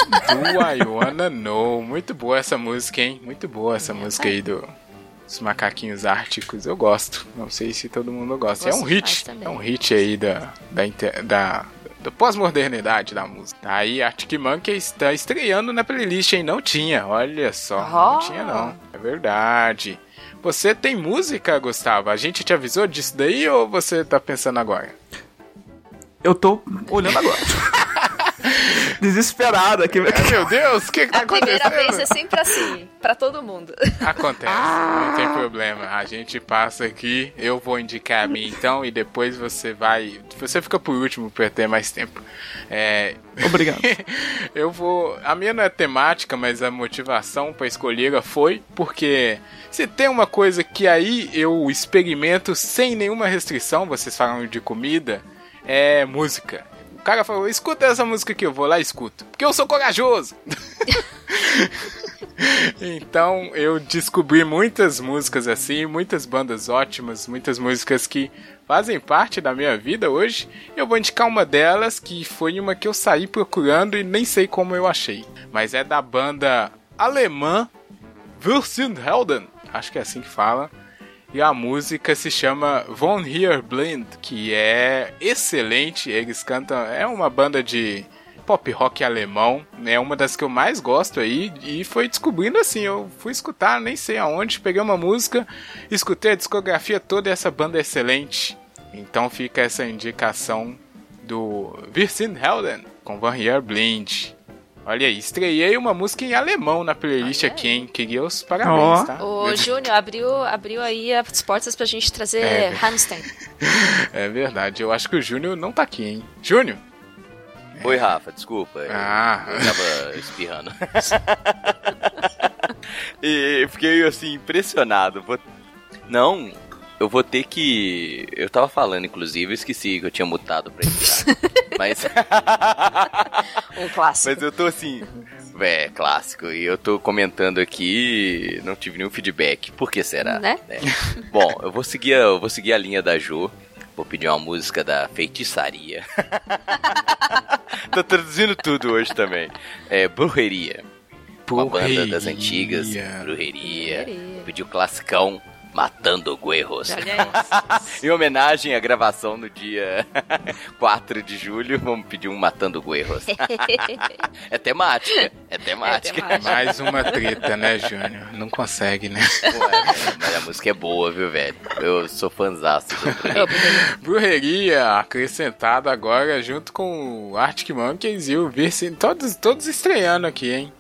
do I Wanna Know. Muito boa essa música, hein? Muito boa essa música aí do, dos macaquinhos árticos. Eu gosto. Não sei se todo mundo gosta. É gosto é um hit. É um hit aí da, da, da, da pós-modernidade da música. Aí Arctic Monkey está estreando na playlist, hein? Não tinha. Olha só. Oh. Não tinha, não. É verdade. Você tem música, Gustavo? A gente te avisou disso daí ou você tá pensando agora? Eu tô olhando agora. Desesperada aqui. Meu Deus, o que, que tá acontecendo? A primeira vez é sempre assim, pra todo mundo. Acontece, ah. não tem problema. A gente passa aqui, eu vou indicar a minha então, e depois você vai. Você fica por último pra ter mais tempo. É... Obrigado. eu vou. A minha não é temática, mas a motivação pra escolher foi porque se tem uma coisa que aí eu experimento sem nenhuma restrição, vocês falam de comida, é música. O cara falou: escuta essa música aqui, eu vou lá e escuto. Porque eu sou corajoso. então eu descobri muitas músicas assim, muitas bandas ótimas, muitas músicas que fazem parte da minha vida hoje. Eu vou indicar uma delas que foi uma que eu saí procurando e nem sei como eu achei. Mas é da banda alemã Helden acho que é assim que fala. E a música se chama Von Hier Blind, que é excelente. Eles cantam, é uma banda de pop rock alemão, é uma das que eu mais gosto aí e foi descobrindo assim, eu fui escutar, nem sei aonde, peguei uma música, escutei a discografia toda e essa banda é excelente. Então fica essa indicação do Virsin Helden com Van Hier Blind. Olha aí, estreiei uma música em alemão na playlist Olha aqui, hein? Queria os parabéns, oh. tá? O Júnior abriu, abriu aí as portas pra gente trazer é. Hamstein. é verdade, eu acho que o Júnior não tá aqui, hein? Júnior? Oi, Rafa, desculpa. Ah. Eu tava espirrando. e fiquei, assim, impressionado. Não, eu vou ter que. Eu tava falando, inclusive, eu esqueci que eu tinha mutado pra entrar. Mas. um clássico. Mas eu tô assim. É, clássico. E eu tô comentando aqui não tive nenhum feedback. Por que será? Né? É. Bom, eu vou seguir, eu vou seguir a linha da Jo. Vou pedir uma música da feitiçaria. tô traduzindo tudo hoje também. É Brujeria. Uma banda das antigas. Brujeria. Brujeria. Pediu classicão Matando Guerros. em homenagem à gravação no dia 4 de julho, vamos pedir um Matando Guerros. é temática, é temática. É temática. Mais uma treta, né, Júnior? Não consegue, né? Ué, mas a música é boa, viu, velho? Eu sou fãzaço do Brujeria. acrescentada agora junto com o Arctic Monkeys e o Virsin, todos, todos estreando aqui, hein?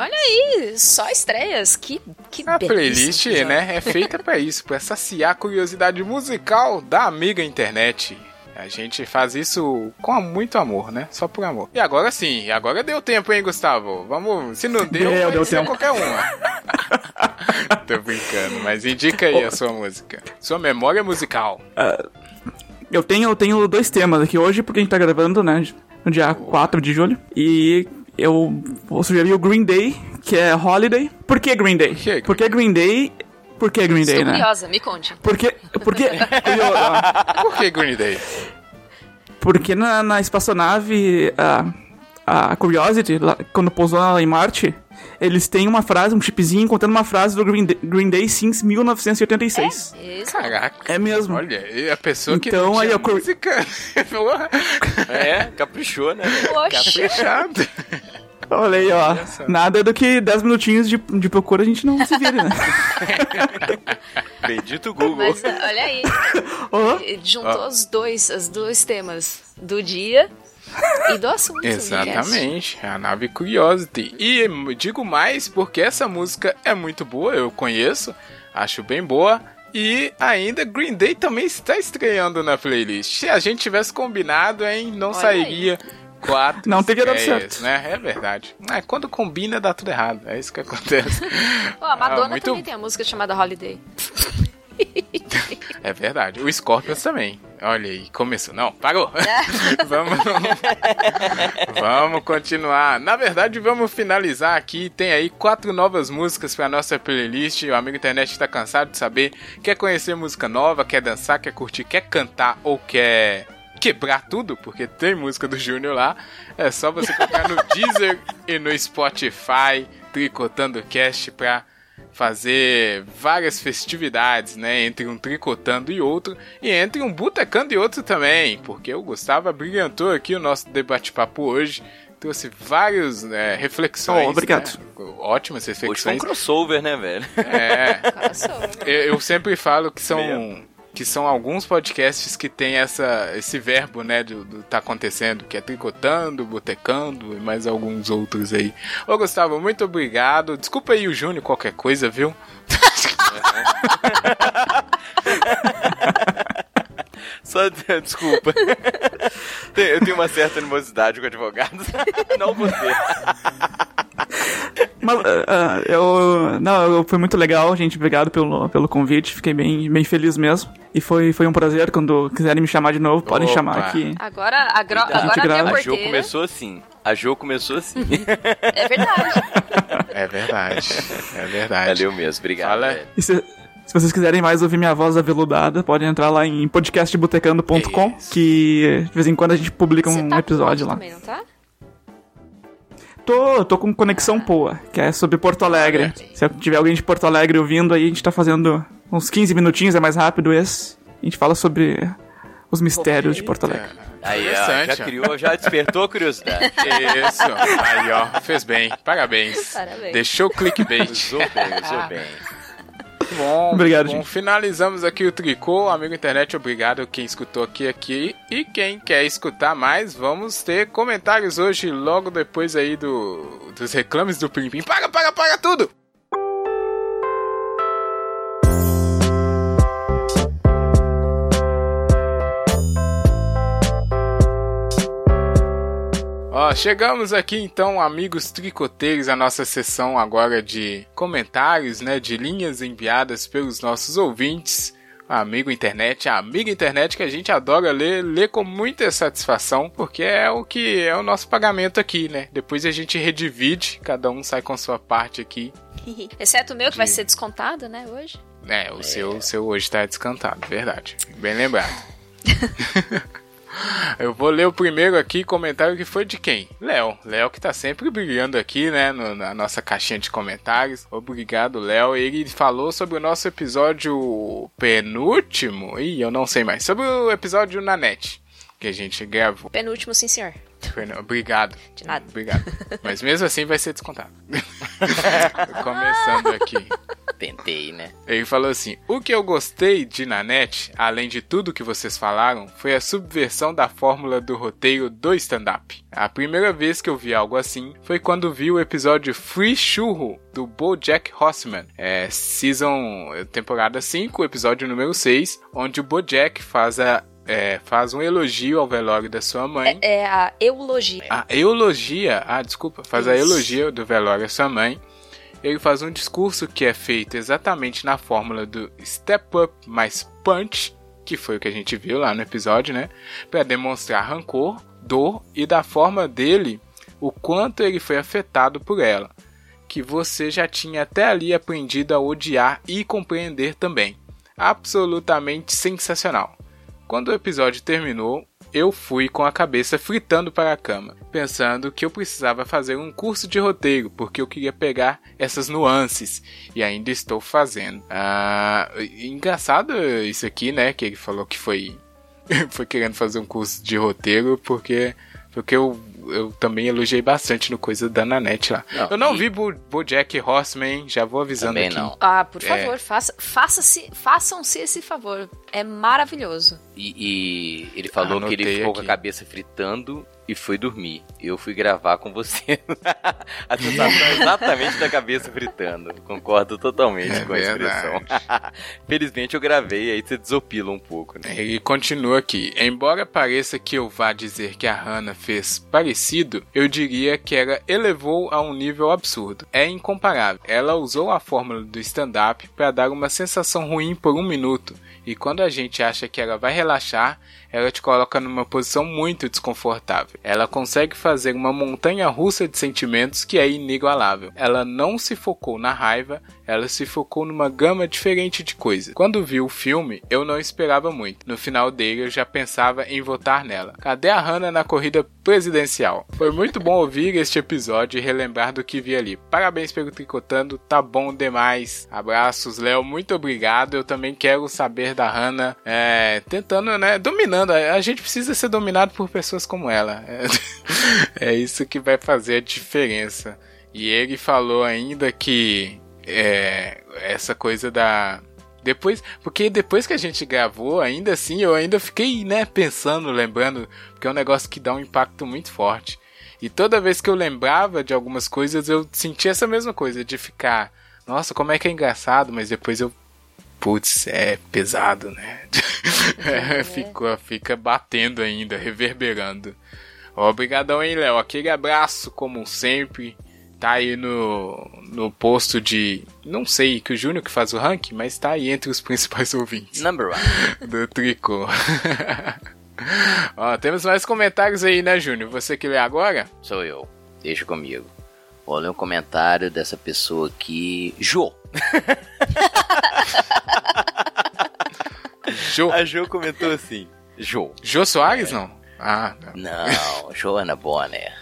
Olha aí, só estreias. Que, que A playlist, né, é feita para isso, para saciar a curiosidade musical da amiga internet. A gente faz isso com muito amor, né? Só por amor. E agora sim, agora deu tempo, hein, Gustavo? Vamos, se não deu, deu, deu tempo. qualquer uma. Tô brincando, mas indica aí a sua música. Sua memória musical. Uh, eu tenho, eu tenho dois temas aqui hoje, porque a gente tá gravando, né? No dia oh. 4 de julho. E eu vou sugerir o Green Day, que é Holiday. Por que Green Day? Que? Porque Green Day por que Green Day, Estou né? curiosa, me conte. Porque, porque, por que Green Day? Porque na, na espaçonave, a, a Curiosity, lá, quando pousou em Marte, eles têm uma frase, um chipzinho contando uma frase do Green Day, Green Day since 1986. É Caraca. É mesmo. Olha, e a pessoa que então, não aí, a música... é, caprichou, né? Poxa. Caprichado. Olha aí, ó. Nada do que 10 minutinhos de, de procura a gente não se vira, né? Bendito Google. Mas olha aí, ele juntou os dois, os dois temas do dia e do assunto. cast. Exatamente, é a nave Curiosity. E digo mais porque essa música é muito boa, eu conheço, acho bem boa. E ainda Green Day também está estreando na playlist. Se a gente tivesse combinado, hein, não Olha sairia quatro Não teria dado certo. né? É verdade. É, quando combina, dá tudo errado. É isso que acontece. Ó, a Madonna Ah, muito- também tem a música chamada Holiday. É verdade. O Scorpions também. Olha aí, começou. Não, parou. vamos, vamos continuar. Na verdade, vamos finalizar aqui. Tem aí quatro novas músicas para nossa playlist. O amigo internet está cansado de saber. Quer conhecer música nova, quer dançar, quer curtir, quer cantar ou quer quebrar tudo, porque tem música do Júnior lá. É só você colocar no Deezer e no Spotify, tricotando cast pra fazer várias festividades, né, entre um tricotando e outro, e entre um botecando e outro também, porque o Gustavo abrilhantou aqui o nosso debate-papo hoje, trouxe várias né, reflexões. Oh, obrigado. né, ótimas Hoje foi um reflexões. crossover, né, velho? É, eu, eu sempre falo que são. Que são alguns podcasts que tem essa esse verbo, né, do, do tá acontecendo, que é tricotando, botecando e mais alguns outros aí. Ô Gustavo, muito obrigado. Desculpa aí o Júnior qualquer coisa, viu? Só desculpa. Eu tenho uma certa animosidade com advogados. Não você. Mas ah, eu. Não, eu- foi muito legal, gente. Obrigado pelo, pelo convite. Fiquei bem, bem feliz mesmo. E foi, foi um prazer. Quando quiserem me chamar de novo, podem Opa. chamar aqui. Agora, a gro... Cuidado. agora a grava. A porteira. começou assim. A Jo começou assim. É verdade. É verdade. É verdade. Valeu mesmo, obrigado. Fala. E se vocês quiserem mais ouvir minha voz aveludada, podem entrar lá em podcastbotecando.com, que de vez em quando a gente publica Você um tá episódio lá. Também, não tá? Tô, tô com Conexão Poa, que é sobre Porto Alegre. Se tiver alguém de Porto Alegre ouvindo aí, a gente tá fazendo uns 15 minutinhos, é mais rápido esse. A gente fala sobre os mistérios de Porto Alegre. Aí, ó, já criou, já despertou a curiosidade. Isso. Aí, ó, fez bem. Parabéns. Parabéns. Deixou o clickbait. Usou bem, usou bem. Bom, Obrigado, bom, gente. finalizamos aqui o tricô. Amigo internet, obrigado quem escutou aqui aqui. E quem quer escutar mais, vamos ter comentários hoje, logo depois aí do dos reclames do Pim Pim. Paga, paga, paga tudo! Ó, chegamos aqui então, amigos tricoteiros, a nossa sessão agora de comentários, né, de linhas enviadas pelos nossos ouvintes. Amigo internet, amiga internet que a gente adora ler, ler com muita satisfação, porque é o que é o nosso pagamento aqui, né? Depois a gente redivide, cada um sai com sua parte aqui. Exceto o meu, que vai De- ser descontado, né, hoje. É, o seu, o seu hoje tá descantado, verdade. Bem lembrado. Eu vou ler o primeiro aqui, comentário que foi de quem? Léo. Léo que tá sempre brilhando aqui, né, no- na nossa caixinha de comentários. Obrigado, Léo. Ele falou sobre o nosso episódio penúltimo, ih, eu não sei mais, sobre o episódio na net que a gente gravou. Penúltimo, sim, senhor. Obrigado. De nada. Obrigado. Mas mesmo assim vai ser descontado. Começando aqui. Tentei, né? Ele falou assim: O que eu gostei de Nanette, além de tudo que vocês falaram, foi a subversão da fórmula do roteiro do stand-up. A primeira vez que eu vi algo assim foi quando vi o episódio Free Churro do BoJack Horseman, é, season temporada 5, episódio número 6, onde o BoJack faz a é, faz um elogio ao velório da sua mãe. É a eulogia. A eulogia, ah, desculpa, faz a Isso. eulogia do velório à sua mãe. Ele faz um discurso que é feito exatamente na fórmula do Step Up mais Punch, que foi o que a gente viu lá no episódio, né? Para demonstrar rancor, dor e da forma dele o quanto ele foi afetado por ela, que você já tinha até ali aprendido a odiar e compreender também. Absolutamente sensacional. Quando o episódio terminou, eu fui com a cabeça fritando para a cama, pensando que eu precisava fazer um curso de roteiro, porque eu queria pegar essas nuances, e ainda estou fazendo. Ah, engraçado isso aqui, né? Que ele falou que foi, foi querendo fazer um curso de roteiro, porque, porque eu, eu também elogiei bastante no coisa da Nanette lá. Não, eu não e- vi Bo Bojack Horseman, já vou avisando Também aqui. não. Ah, por É. favor, faça, faça-se, façam-se esse favor. É maravilhoso. E, e ele falou que ele Anotei ficou com a aqui. cabeça fritando e foi dormir. Eu fui gravar com você. a sensação é exatamente da cabeça fritando. Concordo totalmente É com a expressão. Felizmente eu gravei, aí você desopila um pouco, né? Ele continua aqui. Embora pareça que eu vá dizer que a Hannah fez parecido, eu diria que ela elevou a um nível absurdo. É incomparável. Ela usou a fórmula do stand-up para dar uma sensação ruim por um minuto. E quando a gente acha que ela vai relaxar, ela te coloca numa posição muito desconfortável. Ela consegue fazer uma montanha russa de sentimentos que é inigualável. Ela não se focou na raiva, ela se focou numa gama diferente de coisas. Quando vi o filme, eu não esperava muito. No final dele, eu já pensava em votar nela. Cadê a Hannah na corrida presidencial? Foi muito bom ouvir este episódio e relembrar do que vi ali. Parabéns pelo tricotando, tá bom demais. Abraços, Léo, muito obrigado. Eu também quero saber da Hannah é, tentando, né, dominando. A gente precisa ser dominado por pessoas como ela. É, é isso que vai fazer a diferença. E ele falou ainda que é, essa coisa da. Depois, porque depois que a gente gravou, ainda assim, eu ainda fiquei, né, pensando, lembrando, porque é um negócio que dá um impacto muito forte. E toda vez que eu lembrava de algumas coisas, eu sentia essa mesma coisa, de ficar, nossa, como é que é engraçado, mas depois eu, putz, é pesado, né? É, Ficou, fica batendo ainda, reverberando. Obrigadão, hein, Léo? Aquele abraço, como sempre. Tá aí no, no posto de. Não sei, que o Júnior que faz o ranking, mas tá aí entre os principais ouvintes Number one. do tricô. Ó, temos mais comentários aí, né, Júnior? Você que lê agora? Sou eu. Deixa comigo. Vou ler um comentário dessa pessoa aqui. Jô. Jô. A Jô comentou assim. Jô. Jô Soares, não? Ah, não. Não, Joana Bonner.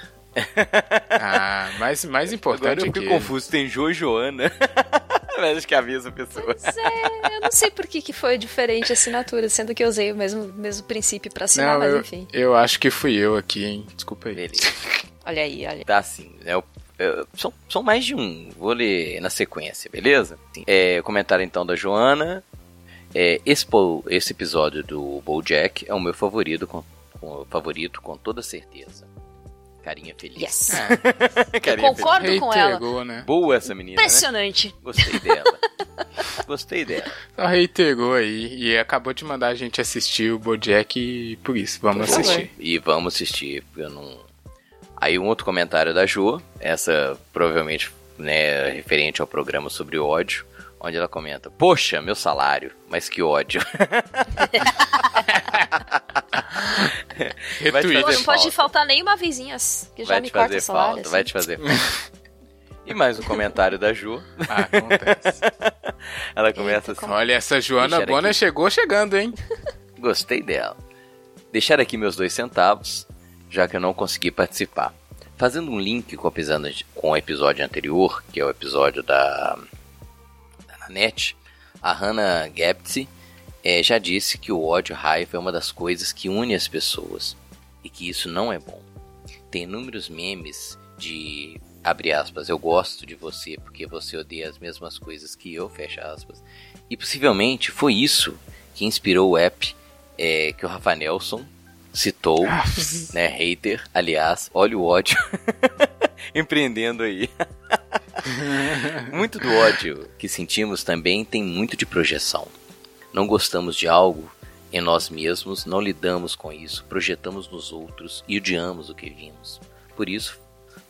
Ah, mais, mais Agora importante eu é fiquei que. confuso. Tem Jô e Joana. Mas acho que é a mesma pessoa. Pois é, eu não sei por que, que foi diferente a assinatura, sendo que eu usei o mesmo, mesmo princípio pra assinar, Não, mas eu, enfim. eu acho que fui eu aqui, hein? Desculpa aí. Beleza. Olha aí, olha. Tá assim, né? Eu- eu- são, são mais de um. Vou ler na sequência, beleza? É, comentário então da Joana. É, esse, esse episódio do BoJack é o meu favorito com, com- favorito com toda certeza. Carinha feliz. Yes. É, Carinha Concordo com ela. né? Boa essa menina, né? Impressionante. Gostei dela. Gostei dela. Só reiterou aí e acabou de mandar a gente assistir o Bojack e por isso, vamos Por favor. assistir. E vamos assistir, porque eu não. Aí um outro comentário da Jo, essa provavelmente né, referente ao programa sobre ódio, onde ela comenta: Poxa, meu salário, mas que ódio. Vai te Retweet. Pô, fazer não pode falta. faltar nenhuma vezinhas, que já vai me te corta fazer o salário. falta, vai te fazer falta. E mais um comentário da Ju. Ah, acontece. Ela começa assim: Olha, essa Joana Bona aqui. chegou chegando, hein? Gostei dela. Deixar aqui meus dois centavos, já que eu não consegui participar. Fazendo um link com com o episódio anterior, que é o episódio da, da Nanette, a Hannah Gaptse eh, já disse que o ódio e raiva é uma das coisas que une as pessoas e que isso não é bom. Tem inúmeros memes de abre aspas, eu gosto de você porque você odeia as mesmas coisas que eu, fecha aspas. E possivelmente foi isso que inspirou o app é, que o Rafa Nelson citou, né, hater, aliás, olha o ódio empreendendo aí. muito do ódio que sentimos também tem muito de projeção. Não gostamos de algo em nós mesmos, não lidamos com isso, projetamos nos outros e odiamos o que vimos. Por isso,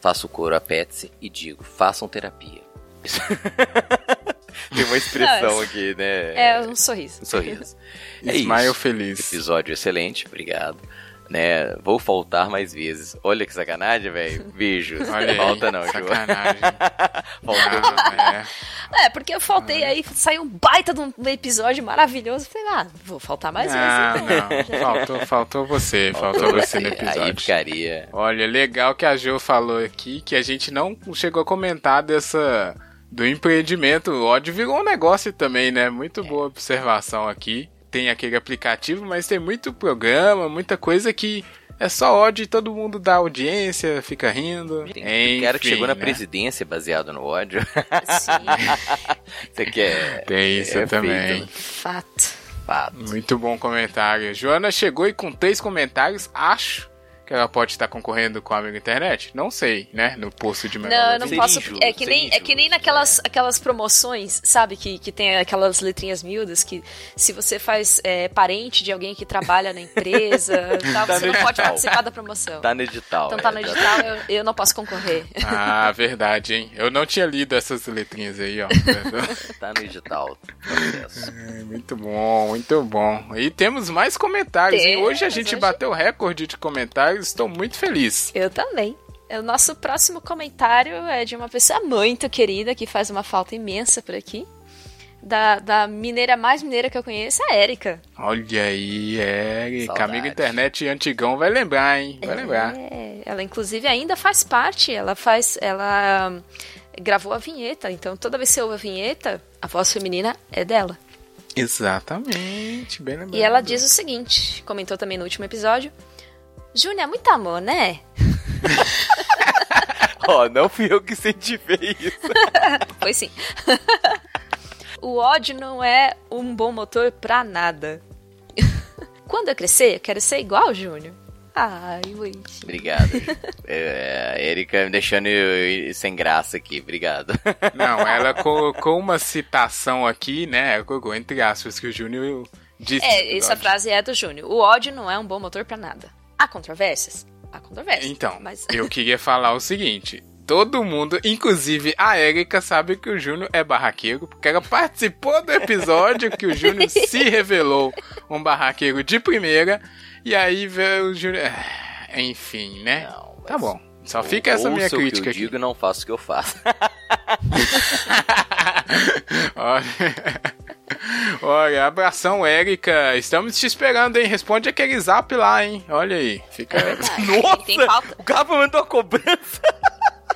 faço coro a Petsy e digo, façam terapia. Tem uma expressão Não, aqui, né? É um sorriso. Um sorriso. É Smile isso. feliz. Episódio excelente, obrigado. Né, vou faltar mais vezes. Olha que sacanagem, velho. Beijos. Olha aí, Falta não, Ju. sacanagem. Faltou. Ah, é. É, porque eu faltei aí, saiu um baita de um episódio maravilhoso. Falei, ah, vou faltar mais Ah, vezes. então. não. Faltou, faltou você. Faltou você no Aí episódio. ficaria. Olha, legal que a Jo falou aqui que a gente não chegou a comentar dessa do empreendimento. O ódio virou um negócio também, né? Muito boa observação aqui. Tem aquele aplicativo, mas tem muito programa, muita coisa que é só ódio e todo mundo dá audiência, fica rindo. Tem um cara que chegou na né? presidência baseado no ódio. Sim, Você quer. Tem isso é também. feito, fato. fato. Muito bom comentário. Joana chegou e com três comentários, acho que ela pode estar concorrendo com a Amigo Internet. Não sei, né? No posto de Não, melhor eu não Seria posso. injusto, é que nem, é que nem naquelas aquelas promoções, sabe? Que, que tem aquelas letrinhas miúdas que se você faz é, parente de alguém que trabalha na empresa, tal, Tá você no não pode participar da promoção. Tá no edital. Então tá no é, edital, eu, eu não posso concorrer. Ah, verdade, hein? Eu não tinha lido essas letrinhas aí, ó. Tá no edital. Processo. É, muito bom, muito bom. E temos mais comentários, hein? Temos, Hoje a gente hoje- bateu o recorde de comentários, estou muito feliz. Eu também. O nosso próximo comentário é de uma pessoa muito querida que faz uma falta imensa por aqui. Da, da mineira mais mineira que eu conheço, a Érica. Olha aí. Saudade. Amigo internet antigão vai lembrar, hein? Vai lembrar. É, ela inclusive ainda faz parte, ela faz, ela hum, gravou a vinheta, então toda vez que você ouve a vinheta, a voz feminina é dela. Exatamente, bem lembrado. E ela diz o seguinte, comentou também no último episódio: Júnior, é muito amor, né? Ó, não fui eu que incentivei isso. Foi sim. o ódio não é um bom motor pra nada. Quando eu crescer, eu quero ser igual o Júnior. Ai, gente. Obrigado. É, a Erika me deixando eu- eu- sem graça aqui. Obrigado. Não, ela colocou uma citação aqui, né? Colocou entre aspas que o Júnior disse. É, essa frase é do Júnior. O ódio não é um bom motor pra nada. Há controvérsias? Há controvérsias. Então, mas eu queria falar o seguinte. Todo mundo, inclusive a Érica, sabe que o Júnior é barraqueiro, porque ela participou do episódio que o Júnior se revelou um barraqueiro de primeira, e aí veio o Júnior. Ah, Enfim, né? Não, mas- tá bom. Só fica essa minha Ouça o que crítica eu aqui. digo e não faço o que eu faço. Olha. Olha, abração, Érica. Estamos te esperando, hein? Responde aquele zap lá, hein? Olha aí. Fica. Nossa! Tem pauta. O cara mandou a cobrança.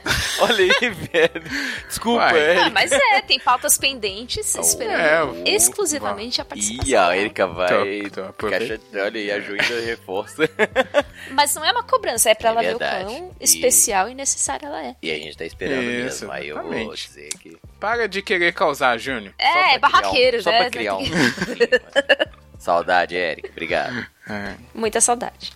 Olha aí, velho. Desculpa. Eric. Ah, mas é, tem pautas pendentes esperando é, exclusivamente a participação. Ih, a. Erika vai. Tô- tô chate- Olha aí, a Ju ainda reforça. Mas não é uma cobrança, é pra É ela ver verdade. o quão E- especial e necessária ela é. E a gente tá esperando Isso, mesmo. Aí eu vou dizer que. Para de querer causar, Júnior. É, barraqueiro, um, né? Só pra criar um. Saudade, Erika. Obrigado. É, Muita saudade.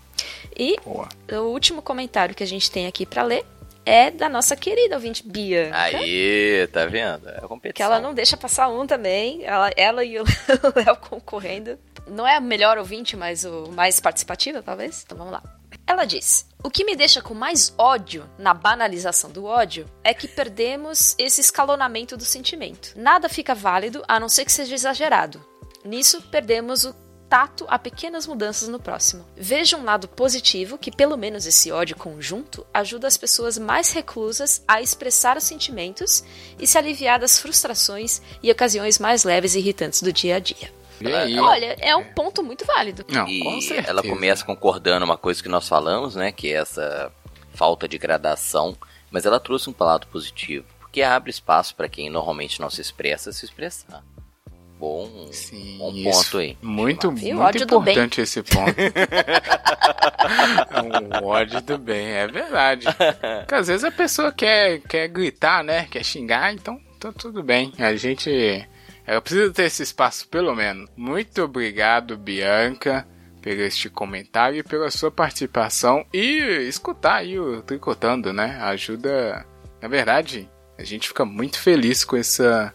E boa. o último comentário que a gente tem aqui pra ler é da nossa querida ouvinte Bia. Aí, tá vendo? É a competição. Que ela não deixa passar um também. Ela, ela e o Léo concorrendo. Não é o melhor ouvinte, mas o mais participativo, talvez? Então vamos lá. Ela diz: O que me deixa com mais ódio na banalização do ódio é que perdemos esse escalonamento do sentimento. Nada fica válido a não ser que seja exagerado. Nisso, perdemos o tato a pequenas mudanças no próximo. Veja um lado positivo que, pelo menos esse ódio conjunto, ajuda as pessoas mais reclusas a expressar os sentimentos e se aliviar das frustrações e ocasiões mais leves e irritantes do dia a dia. Aí? Olha, é um ponto muito válido. Não, com E certeza. ela começa concordando uma coisa que nós falamos, né? Que é essa falta de gradação. Mas ela trouxe um lado positivo. Porque abre espaço para quem normalmente não se expressa se expressar. Bom, Sim, bom isso. ponto aí. Muito, Viu? muito importante esse ponto. é um ódio do bem, é verdade. Porque às vezes a pessoa quer, quer gritar, né? Quer xingar, então, então tudo bem. A gente. Ela precisa ter esse espaço, pelo menos. Muito obrigado, Bianca, por este comentário e pela sua participação. E escutar aí o Tricotando, né? Ajuda. Na verdade, a gente fica muito feliz com essa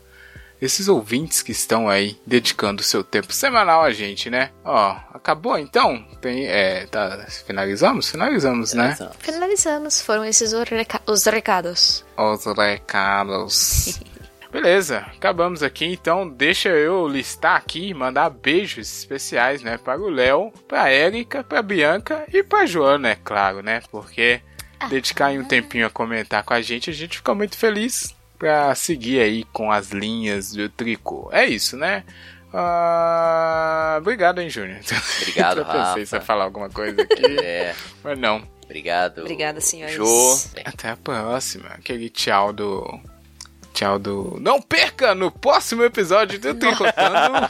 esses ouvintes que estão aí dedicando seu tempo semanal a gente, né? Ó, acabou então? Tem, é, tá, finalizamos? Finalizamos, né? Finalizamos. Foram esses os, reca- os recados. Os recados. Beleza, acabamos aqui, então deixa eu listar aqui, mandar beijos especiais, né, para o Léo, para Érica, para Bianca e para Joana, é claro, né? Porque dedicar aí um tempinho a comentar com a gente, a gente fica muito feliz para seguir aí com as linhas do tricô. É isso, né? Ah, obrigado, hein, Júnior. Obrigado, eu pensei se ia falar alguma coisa aqui, É, mas não. obrigado. Obrigada, senhores. Jô. Até a próxima. Aquele tchau do. Tchau do. Não perca no próximo episódio do Tricotando.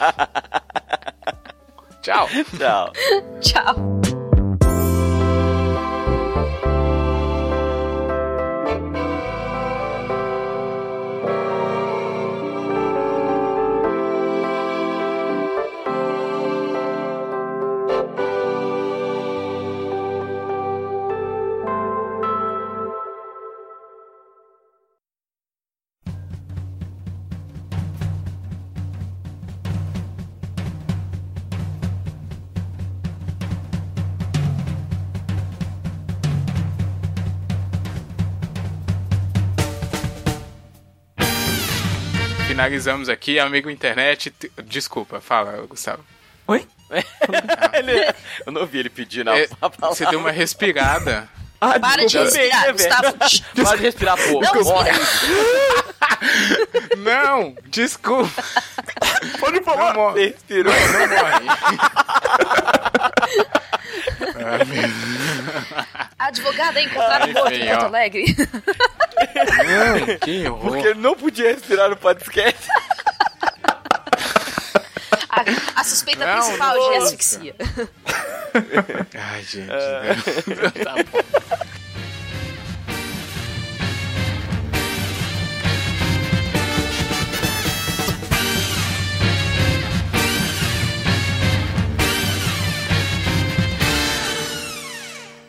tchau. Tchau. Tchau. Finalizamos aqui, amigo internet. t- Desculpa, fala, Gustavo. Oi? Ele- eu não ouvi ele pedir na É, palavra. você deu uma respirada. Ah, Para de respirar, Gustavo. Para de respirar, pô. Não, Morre. Não, desculpa. Pode Não falar. morre. Respirou. Não morre. A advogada é encontrada Ai, morta em Porto. Alegre. Não, que horror. Porque ele não podia respirar no podcast. A, a suspeita Não, principal não. de asfixia. Ai, gente. Tá bom.